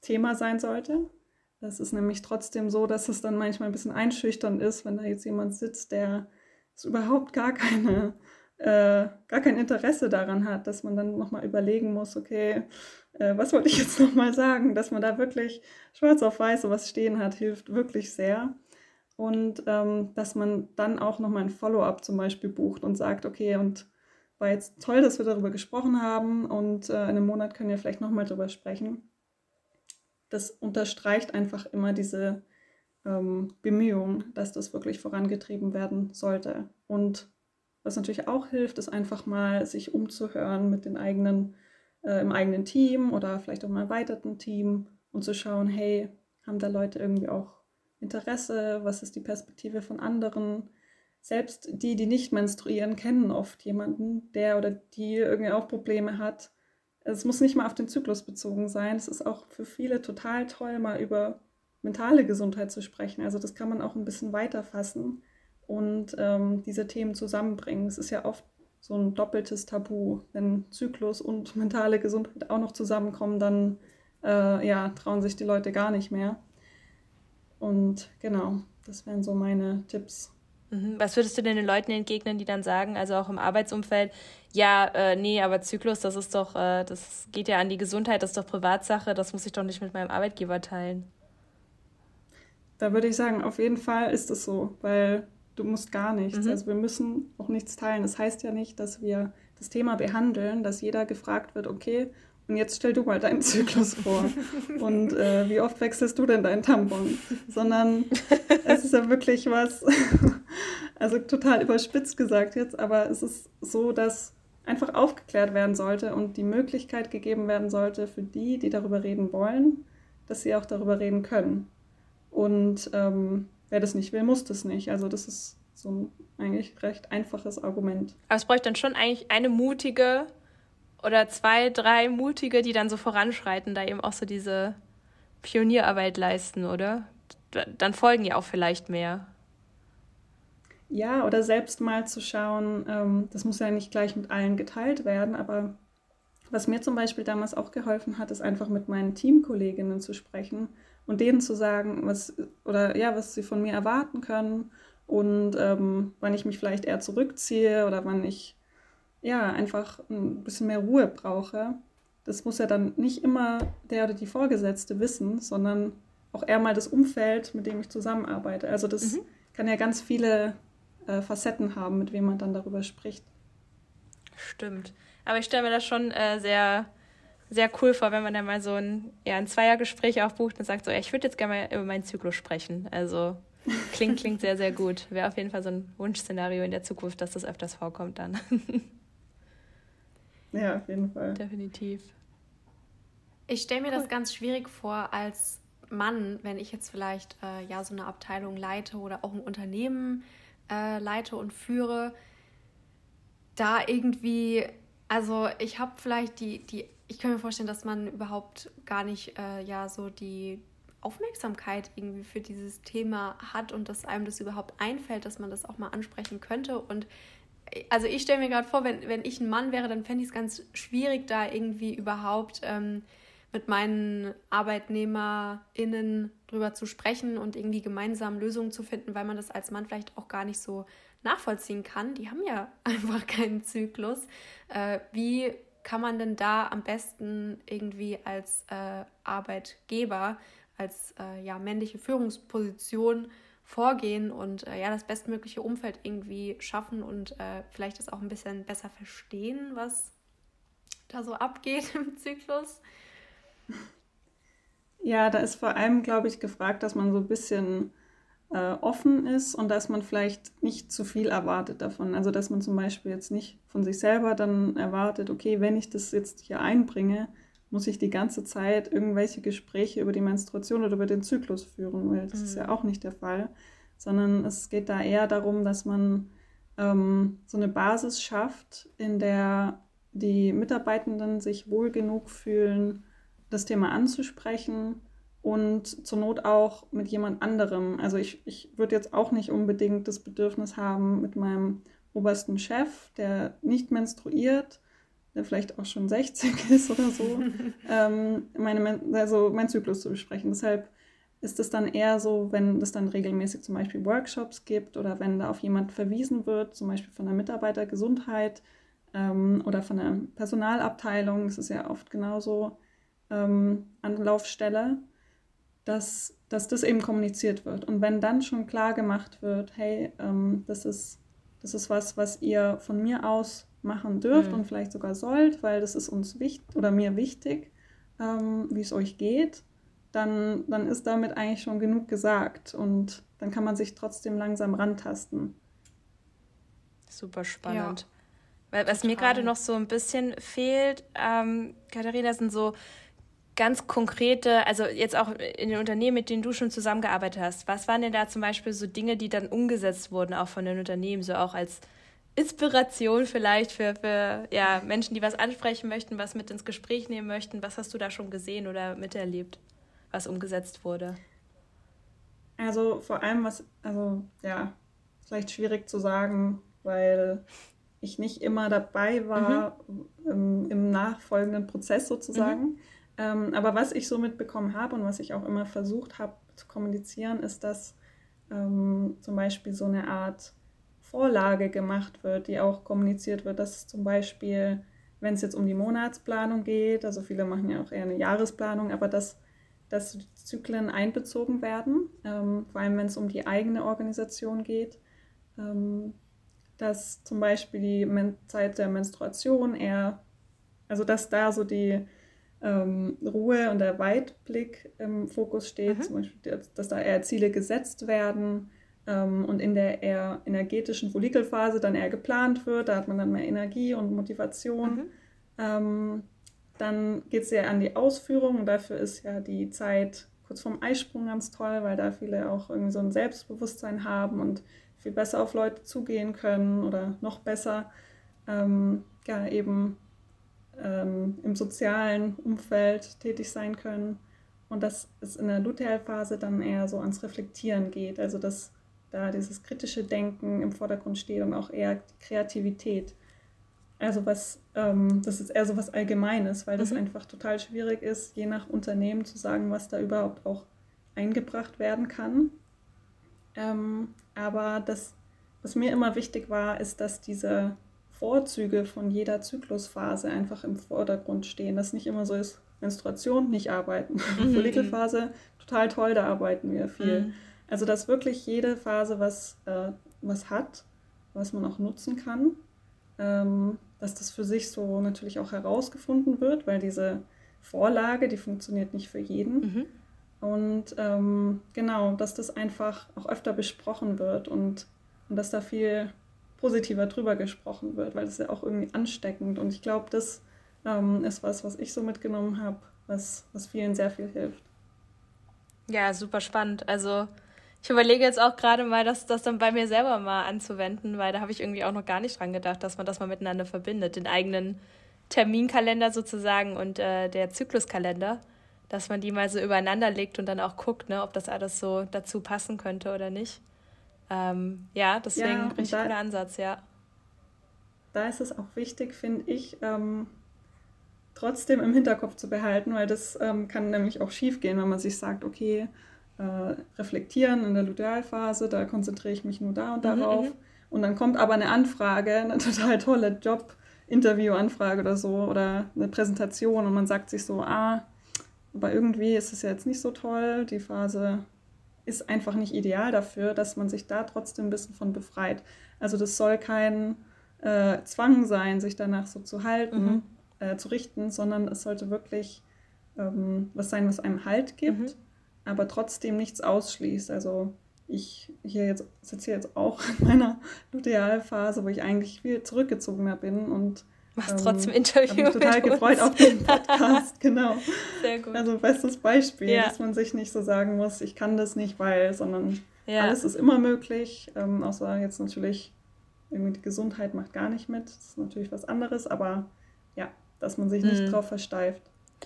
Thema sein sollte. Das ist nämlich trotzdem so, dass es dann manchmal ein bisschen einschüchternd ist, wenn da jetzt jemand sitzt, der überhaupt gar keine äh, gar kein Interesse daran hat, dass man dann nochmal überlegen muss, okay, äh, was wollte ich jetzt nochmal sagen? Dass man da wirklich schwarz auf weiß sowas stehen hat, hilft wirklich sehr. Und ähm, dass man dann auch nochmal ein Follow-up zum Beispiel bucht und sagt, okay, und war jetzt toll, dass wir darüber gesprochen haben und äh, in einem Monat können wir vielleicht nochmal darüber sprechen. Das unterstreicht einfach immer diese ähm, Bemühung, dass das wirklich vorangetrieben werden sollte. Und was natürlich auch hilft, ist einfach mal sich umzuhören mit den eigenen, äh, im eigenen Team oder vielleicht auch im erweiterten Team und zu schauen, hey, haben da Leute irgendwie auch Interesse? Was ist die Perspektive von anderen? Selbst die, die nicht menstruieren, kennen oft jemanden, der oder die irgendwie auch Probleme hat. Es muss nicht mal auf den Zyklus bezogen sein. Es ist auch für viele total toll, mal über mentale Gesundheit zu sprechen. Also das kann man auch ein bisschen weiter fassen und ähm, diese Themen zusammenbringen. Es ist ja oft so ein doppeltes Tabu. Wenn Zyklus und mentale Gesundheit auch noch zusammenkommen, dann äh, ja, trauen sich die Leute gar nicht mehr. Und genau, das wären so meine Tipps. Mhm. Was würdest du denn den Leuten entgegnen, die dann sagen, also auch im Arbeitsumfeld, ja, äh, nee, aber Zyklus, das ist doch, äh, das geht ja an die Gesundheit, das ist doch Privatsache, das muss ich doch nicht mit meinem Arbeitgeber teilen. Da würde ich sagen, auf jeden Fall ist es so, weil du musst gar nichts. Mhm. Also wir müssen auch nichts teilen. Das heißt ja nicht, dass wir das Thema behandeln, dass jeder gefragt wird, okay, und jetzt stell du mal deinen Zyklus vor. Und äh, wie oft wechselst du denn deinen Tampon? Sondern es ist ja wirklich was, [laughs] also total überspitzt gesagt jetzt, aber es ist so, dass einfach aufgeklärt werden sollte und die Möglichkeit gegeben werden sollte für die, die darüber reden wollen, dass sie auch darüber reden können. Und ähm, wer das nicht will, muss das nicht. Also das ist so ein eigentlich recht einfaches Argument. Aber es bräuchte dann schon eigentlich eine mutige oder zwei, drei mutige, die dann so voranschreiten, da eben auch so diese Pionierarbeit leisten, oder? Dann folgen ja auch vielleicht mehr. Ja, oder selbst mal zu schauen, ähm, das muss ja nicht gleich mit allen geteilt werden, aber was mir zum Beispiel damals auch geholfen hat, ist einfach mit meinen Teamkolleginnen zu sprechen und denen zu sagen, was oder ja, was sie von mir erwarten können und ähm, wann ich mich vielleicht eher zurückziehe oder wann ich ja einfach ein bisschen mehr Ruhe brauche. Das muss ja dann nicht immer der oder die Vorgesetzte wissen, sondern auch eher mal das Umfeld, mit dem ich zusammenarbeite. Also das mhm. kann ja ganz viele äh, Facetten haben, mit wem man dann darüber spricht. Stimmt. Aber ich stelle mir das schon äh, sehr, sehr cool vor, wenn man dann mal so ein, ja, ein Zweiergespräch aufbucht und sagt, so, ich würde jetzt gerne mal über meinen Zyklus sprechen. Also Klingt, klingt sehr, sehr gut. Wäre auf jeden Fall so ein Wunschszenario in der Zukunft, dass das öfters vorkommt dann. [laughs] ja, auf jeden Fall. Definitiv. Ich stelle mir cool. das ganz schwierig vor als Mann, wenn ich jetzt vielleicht äh, ja so eine Abteilung leite oder auch ein Unternehmen äh, leite und führe, da irgendwie, also ich habe vielleicht die, die, ich kann mir vorstellen, dass man überhaupt gar nicht äh, ja so die Aufmerksamkeit irgendwie für dieses Thema hat und dass einem das überhaupt einfällt, dass man das auch mal ansprechen könnte. Und also ich stelle mir gerade vor, wenn, wenn ich ein Mann wäre, dann fände ich es ganz schwierig, da irgendwie überhaupt ähm, mit meinen ArbeitnehmerInnen drüber zu sprechen und irgendwie gemeinsam Lösungen zu finden, weil man das als Mann vielleicht auch gar nicht so nachvollziehen kann. Die haben ja [laughs] einfach keinen Zyklus. Äh, wie kann man denn da am besten irgendwie als äh, Arbeitgeber als äh, ja, männliche Führungsposition vorgehen und äh, ja das bestmögliche Umfeld irgendwie schaffen und äh, vielleicht das auch ein bisschen besser verstehen, was da so abgeht [laughs] im Zyklus. Ja, da ist vor allem, glaube ich, gefragt, dass man so ein bisschen äh, offen ist und dass man vielleicht nicht zu viel erwartet davon. Also dass man zum Beispiel jetzt nicht von sich selber dann erwartet, okay, wenn ich das jetzt hier einbringe, muss ich die ganze Zeit irgendwelche Gespräche über die Menstruation oder über den Zyklus führen, weil das mhm. ist ja mhm. auch nicht der Fall, sondern es geht da eher darum, dass man ähm, so eine Basis schafft, in der die Mitarbeitenden sich wohl genug fühlen, das Thema anzusprechen und zur Not auch mit jemand anderem. Also ich, ich würde jetzt auch nicht unbedingt das Bedürfnis haben, mit meinem obersten Chef, der nicht menstruiert, der vielleicht auch schon 60 [laughs] ist oder so, ähm, meine, also meinen Zyklus zu besprechen. Deshalb ist es dann eher so, wenn es dann regelmäßig zum Beispiel Workshops gibt oder wenn da auf jemand verwiesen wird, zum Beispiel von der Mitarbeitergesundheit ähm, oder von der Personalabteilung, das ist ja oft genauso ähm, Anlaufstelle, dass, dass das eben kommuniziert wird. Und wenn dann schon klar gemacht wird, hey, ähm, das, ist, das ist was, was ihr von mir aus machen dürft mhm. und vielleicht sogar sollt, weil das ist uns wichtig oder mir wichtig, ähm, wie es euch geht, dann, dann ist damit eigentlich schon genug gesagt und dann kann man sich trotzdem langsam rantasten. Super spannend. Ja. Weil, was Total. mir gerade noch so ein bisschen fehlt, ähm, Katharina, sind so ganz konkrete, also jetzt auch in den Unternehmen, mit denen du schon zusammengearbeitet hast, was waren denn da zum Beispiel so Dinge, die dann umgesetzt wurden, auch von den Unternehmen, so auch als Inspiration vielleicht für, für ja, Menschen, die was ansprechen möchten, was mit ins Gespräch nehmen möchten? Was hast du da schon gesehen oder miterlebt, was umgesetzt wurde? Also vor allem was, also ja, vielleicht schwierig zu sagen, weil ich nicht immer dabei war mhm. im, im, nachfolgenden Prozess sozusagen. Mhm. Ähm, aber was ich so mitbekommen habe und was ich auch immer versucht habe zu kommunizieren, ist, dass ähm, zum Beispiel so eine Art Vorlage gemacht wird, die auch kommuniziert wird, dass zum Beispiel, wenn es jetzt um die Monatsplanung geht, also viele machen ja auch eher eine Jahresplanung, aber dass, dass Zyklen einbezogen werden, ähm, vor allem wenn es um die eigene Organisation geht, ähm, dass zum Beispiel die Men Zeit der Menstruation eher, also dass da so die ähm, Ruhe und der Weitblick im Fokus steht, mhm. zum Beispiel, dass da eher Ziele gesetzt werden und in der eher energetischen Follikelphase dann eher geplant wird, da hat man dann mehr Energie und Motivation. Mhm. Ähm, dann geht es ja an die Ausführung und dafür ist ja die Zeit kurz vorm Eisprung ganz toll, weil da viele auch irgendwie so ein Selbstbewusstsein haben und viel besser auf Leute zugehen können oder noch besser ähm, ja, eben ähm, im sozialen Umfeld tätig sein können. Und dass es in der Lutealphase dann eher so ans Reflektieren geht, also dass da dieses kritische Denken im Vordergrund steht und auch eher die Kreativität. Also was, ähm, das ist eher so was Allgemeines, weil das mhm. einfach total schwierig ist, je nach Unternehmen zu sagen, was da überhaupt auch eingebracht werden kann. Ähm, aber das, was mir immer wichtig war, ist, dass diese Vorzüge von jeder Zyklusphase einfach im Vordergrund stehen. Dass nicht immer so ist, Menstruation, nicht arbeiten. [laughs] Mhm. Follikelphase, total toll, da arbeiten wir viel. Mhm. Also dass wirklich jede Phase was, äh, was hat, was man auch nutzen kann. Ähm, dass das für sich so natürlich auch herausgefunden wird, weil diese Vorlage, die funktioniert nicht für jeden. Mhm. Und ähm, genau, dass das einfach auch öfter besprochen wird und, und dass da viel positiver drüber gesprochen wird, weil das ist ja auch irgendwie ansteckend. Und ich glaube, das ähm, ist was, was ich so mitgenommen habe, was, was vielen sehr viel hilft. Ja, super spannend. Also ich überlege jetzt auch gerade mal, das, das dann bei mir selber mal anzuwenden, weil da habe ich irgendwie auch noch gar nicht dran gedacht, dass man das mal miteinander verbindet, den eigenen Terminkalender sozusagen und äh, der Zykluskalender dass man die mal so übereinander legt und dann auch guckt, ne, ob das alles so dazu passen könnte oder nicht. Ähm, ja, deswegen ja, richtig da, cooler Ansatz, ja. Da ist es auch wichtig, finde ich, ähm, trotzdem im Hinterkopf zu behalten, weil das ähm, kann nämlich auch schief gehen, wenn man sich sagt, okay, äh, reflektieren in der Lutealphase, da konzentriere ich mich nur da und mhm, darauf. Mhm, und dann kommt aber eine Anfrage, eine [laughs] total tolle Job-Interview-Anfrage oder so oder eine Präsentation und man sagt sich so, ah, aber irgendwie ist es ja jetzt nicht so toll. Die Phase ist einfach nicht ideal dafür, dass man sich da trotzdem ein bisschen von befreit. Also das soll kein äh, Zwang sein, sich danach so zu halten, mhm. äh, zu richten, sondern es sollte wirklich ähm, was sein, was einem Halt gibt, mhm. Aber trotzdem nichts ausschließt. Also ich hier jetzt sitze hier jetzt auch in meiner [laughs] Lutealphase, wo ich eigentlich viel zurückgezogener bin und Machst ähm, trotzdem Interview. Ich mich total gefreut auf den [laughs] Podcast, genau. Sehr gut. Also bestes Beispiel, ja. dass man sich nicht so sagen muss, ich kann das nicht, weil, sondern ja. alles ist immer möglich. Ähm, außer jetzt natürlich irgendwie die Gesundheit macht gar nicht mit. Das ist natürlich was anderes, aber ja, dass man sich nicht mhm. drauf versteift.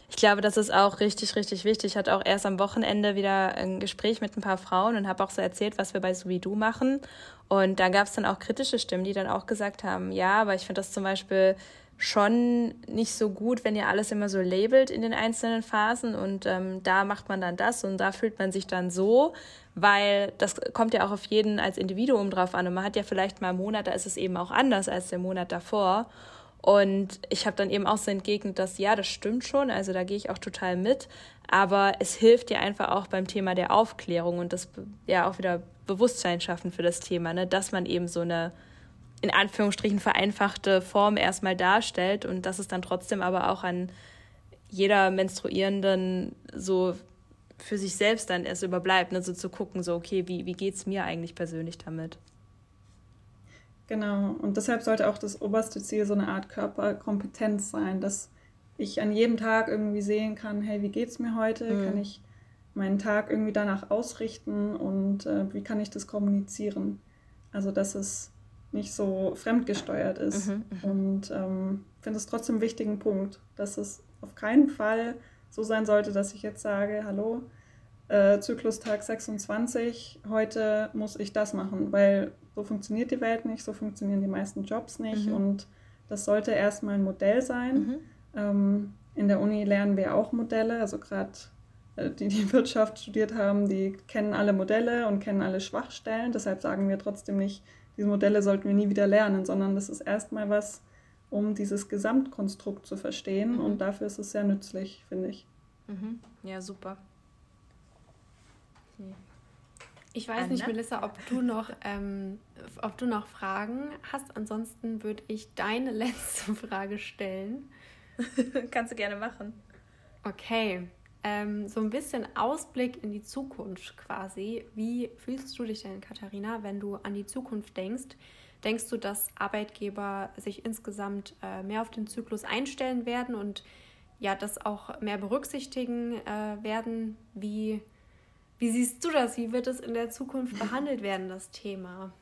Ich glaube, das ist auch richtig, richtig wichtig. Ich hatte auch erst am Wochenende wieder ein Gespräch mit ein paar Frauen und habe auch so erzählt, was wir bei So wie Du machen. Und da gab es dann auch kritische Stimmen, die dann auch gesagt haben, ja, aber ich finde das zum Beispiel schon nicht so gut, wenn ihr alles immer so labelt in den einzelnen Phasen und ähm, da macht man dann das und da fühlt man sich dann so, weil das kommt ja auch auf jeden als Individuum drauf an und man hat ja vielleicht mal einen Monat, da ist es eben auch anders als der Monat davor und ich habe dann eben auch so entgegnet, dass ja, das stimmt schon, also da gehe ich auch total mit, aber es hilft dir einfach auch beim Thema der Aufklärung und das ja auch wieder Bewusstsein schaffen für das Thema, ne? dass man eben so eine in Anführungsstrichen vereinfachte Form erstmal darstellt und dass es dann trotzdem aber auch an jeder Menstruierenden so für sich selbst dann erst überbleibt, ne? so zu gucken, so okay, wie, wie geht es mir eigentlich persönlich damit? Genau, und deshalb sollte auch das oberste Ziel so eine Art Körperkompetenz sein, dass ich an jedem Tag irgendwie sehen kann, hey, wie geht es mir heute? Mhm. Kann ich meinen Tag irgendwie danach ausrichten und äh, wie kann ich das kommunizieren? Also, dass es nicht so fremdgesteuert ist. Mhm, mhm. und ähm, finde es trotzdem einen wichtigen Punkt, dass es auf keinen Fall so sein sollte, dass ich jetzt sage, hallo, äh, Zyklustag 26, heute muss ich das machen, weil so funktioniert die Welt nicht, so funktionieren die meisten Jobs nicht mhm. und das sollte erstmal ein Modell sein. Mhm. Ähm, in der Uni lernen wir auch Modelle, also gerade äh, die die [laughs] Wirtschaft studiert haben, die kennen alle Modelle und kennen alle Schwachstellen. Deshalb sagen wir trotzdem nicht, diese Modelle sollten wir nie wieder lernen, sondern das ist erstmal was, um dieses Gesamtkonstrukt zu verstehen. Mhm. Und dafür ist es sehr nützlich, finde ich. Mhm. Ja, super. Ich weiß Anna? nicht, Melissa, ob du noch, ähm, ob du noch Fragen hast. Ansonsten würde ich deine [laughs] letzte Frage stellen. [laughs] Kannst du gerne machen. Okay. Ähm, so ein bisschen Ausblick in die Zukunft quasi. Wie fühlst du dich denn, Katharina, wenn du an die Zukunft denkst? Denkst du, dass Arbeitgeber sich insgesamt äh, mehr auf den Zyklus einstellen werden und ja, das auch mehr berücksichtigen äh, werden? Wie wie siehst du das? Wie wird es in der Zukunft behandelt werden, das Thema?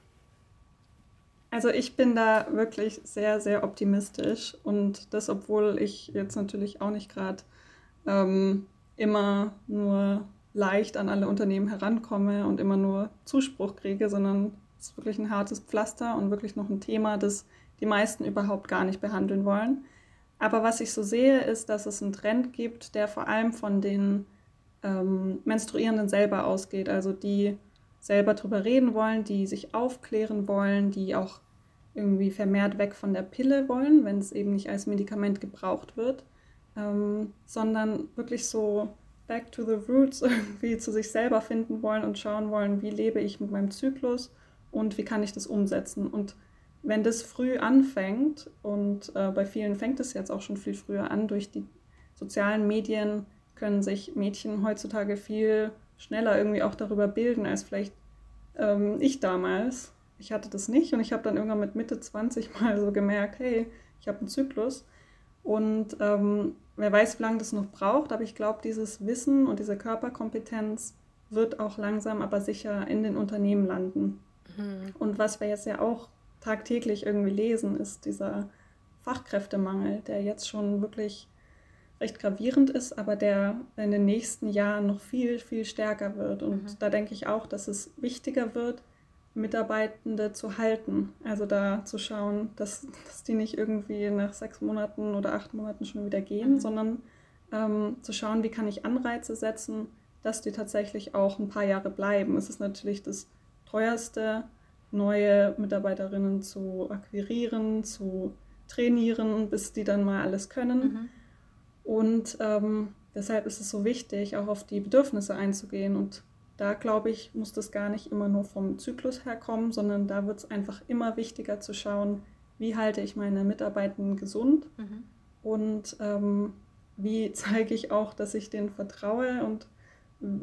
Also ich bin da wirklich sehr, sehr optimistisch und das, obwohl ich jetzt natürlich auch nicht gerade ähm, immer nur leicht an alle Unternehmen herankomme und immer nur Zuspruch kriege, sondern es ist wirklich ein hartes Pflaster und wirklich noch ein Thema, das die meisten überhaupt gar nicht behandeln wollen. Aber was ich so sehe, ist, dass es einen Trend gibt, der vor allem von den ähm, Menstruierenden selber ausgeht, also die selber drüber reden wollen, die sich aufklären wollen, die auch irgendwie vermehrt weg von der Pille wollen, wenn es eben nicht als Medikament gebraucht wird, ähm, sondern wirklich so back to the roots [laughs] irgendwie zu sich selber finden wollen und schauen wollen, wie lebe ich mit meinem Zyklus und wie kann ich das umsetzen. Und wenn das früh anfängt, und äh, bei vielen fängt es jetzt auch schon viel früher an, durch die sozialen Medien können sich Mädchen heutzutage viel schneller irgendwie auch darüber bilden, als vielleicht ähm, ich damals. Ich hatte das nicht und ich habe dann irgendwann mit Mitte 20 [laughs] mal so gemerkt, hey, ich habe einen Zyklus. Und ähm, wer weiß, wie lange das noch braucht, aber ich glaube, dieses Wissen und diese Körperkompetenz wird auch langsam, aber sicher in den Unternehmen landen. Mhm. Und was wir jetzt ja auch tagtäglich irgendwie lesen, ist dieser Fachkräftemangel, der jetzt schon wirklich recht gravierend ist, aber der in den nächsten Jahren noch viel, viel stärker wird. Und mhm. da denke ich auch, dass es wichtiger wird, Mitarbeitende zu halten. Also da zu schauen, dass, dass die nicht irgendwie nach sechs Monaten oder acht Monaten schon wieder gehen, mhm. sondern ähm, zu schauen, wie kann ich Anreize setzen, dass die tatsächlich auch ein paar Jahre bleiben. Es ist natürlich das teuerste, neue Mitarbeiterinnen zu akquirieren, zu trainieren, bis die dann mal alles können. Mhm. Und ähm, deshalb ist es so wichtig, auch auf die Bedürfnisse einzugehen. Und da glaube ich, muss das gar nicht immer nur vom Zyklus herkommen, sondern da wird es einfach immer wichtiger zu schauen, wie halte ich meine Mitarbeitenden gesund mhm. und ähm, wie [laughs] zeige ich auch, dass ich denen vertraue und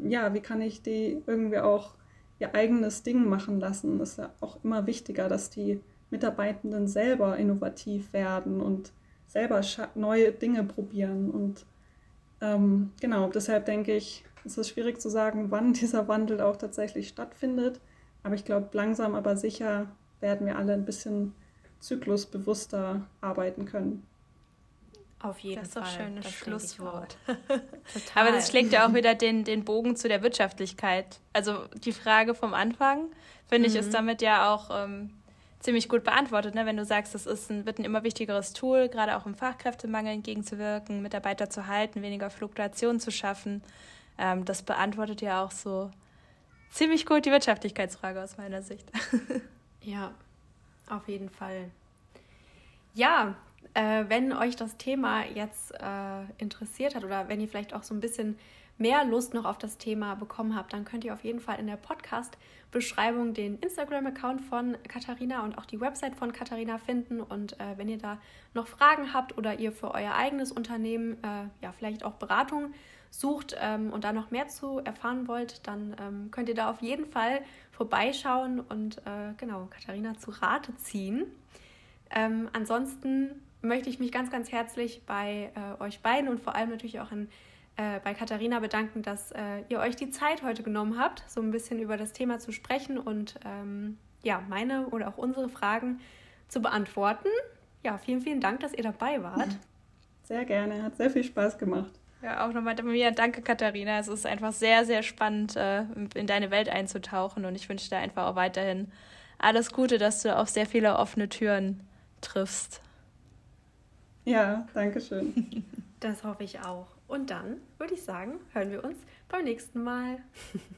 ja, wie kann ich die irgendwie auch ihr eigenes Ding machen lassen. Das ist ja auch immer wichtiger, dass die Mitarbeitenden selber innovativ werden und selber neue Dinge probieren. Und ähm, genau, deshalb denke ich, es ist schwierig zu sagen, wann [laughs] dieser Wandel auch tatsächlich stattfindet. Aber ich glaube, langsam aber sicher werden wir alle ein bisschen zyklusbewusster arbeiten können. Auf jeden Fall. Das ist doch ein schönes Schlusswort. Aber das schlägt ja auch wieder den, den Bogen zu der Wirtschaftlichkeit. Also die Frage vom Anfang, finde mhm. ich, ist mhm. damit ja auch ähm, ziemlich gut beantwortet, ne? wenn du sagst, das ist ein, wird ein immer wichtigeres Tool, gerade auch im Fachkräftemangel entgegenzuwirken, Mitarbeiter zu halten, weniger Fluktuation zu schaffen. Ähm, das beantwortet ja auch so ziemlich gut die Wirtschaftlichkeitsfrage aus meiner Sicht. [laughs] ja, auf jeden Fall. Ja, äh, wenn euch das Thema jetzt äh, interessiert hat oder wenn ihr vielleicht auch so ein bisschen mehr Lust noch auf das Thema bekommen habt, dann könnt ihr auf jeden Fall in der Podcast-Beschreibung den Instagram-Account von Katharina und auch die Website von Katharina finden. Und äh, wenn ihr da noch Fragen habt oder ihr für euer eigenes Unternehmen äh, ja vielleicht auch Beratung sucht ähm, und da noch mehr zu erfahren wollt, dann ähm, könnt ihr da auf jeden Fall vorbeischauen und äh, genau Katharina zu Rate ziehen. Ähm, ansonsten möchte ich mich ganz, ganz herzlich bei äh, euch beiden und vor allem natürlich auch in äh, bei Katharina bedanken, dass äh, ihr euch die Zeit heute genommen habt, so ein bisschen über das Thema zu sprechen und ähm, ja, meine oder auch unsere Fragen zu beantworten. Ja, vielen, vielen Dank, dass ihr dabei wart. [laughs] Sehr gerne, hat sehr viel Spaß gemacht. Ja, auch nochmal mir danke, Katharina. Es ist einfach sehr, sehr spannend, äh, in deine Welt einzutauchen und ich wünsche dir einfach auch weiterhin alles Gute, dass du auf sehr viele offene Türen triffst. Ja, danke schön. Das hoffe ich auch. Und dann würde ich sagen, hören wir uns beim nächsten Mal.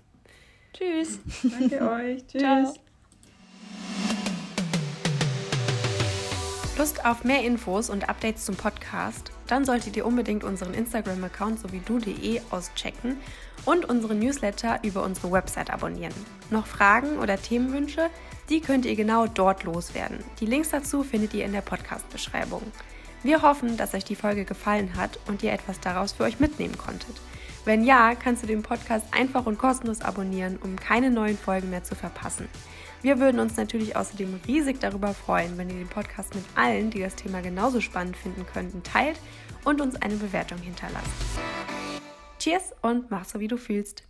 [laughs] Tschüss. Danke euch. [laughs] Tschüss. Ciao. Lust auf mehr Infos und Updates zum Podcast? Dann solltet ihr unbedingt unseren Instagram-Account sowie du.de auschecken und unseren Newsletter über unsere Website abonnieren. Noch Fragen oder Themenwünsche? Die könnt ihr genau dort loswerden. Die Links dazu findet ihr in der Podcast-Beschreibung. Wir hoffen, dass euch die Folge gefallen hat und ihr etwas daraus für euch mitnehmen konntet. Wenn ja, kannst du den Podcast einfach und kostenlos abonnieren, um keine neuen Folgen mehr zu verpassen. Wir würden uns natürlich außerdem riesig darüber freuen, wenn ihr den Podcast mit allen, die das Thema genauso spannend finden könnten, teilt und uns eine Bewertung hinterlasst. Cheers und mach so, wie du fühlst.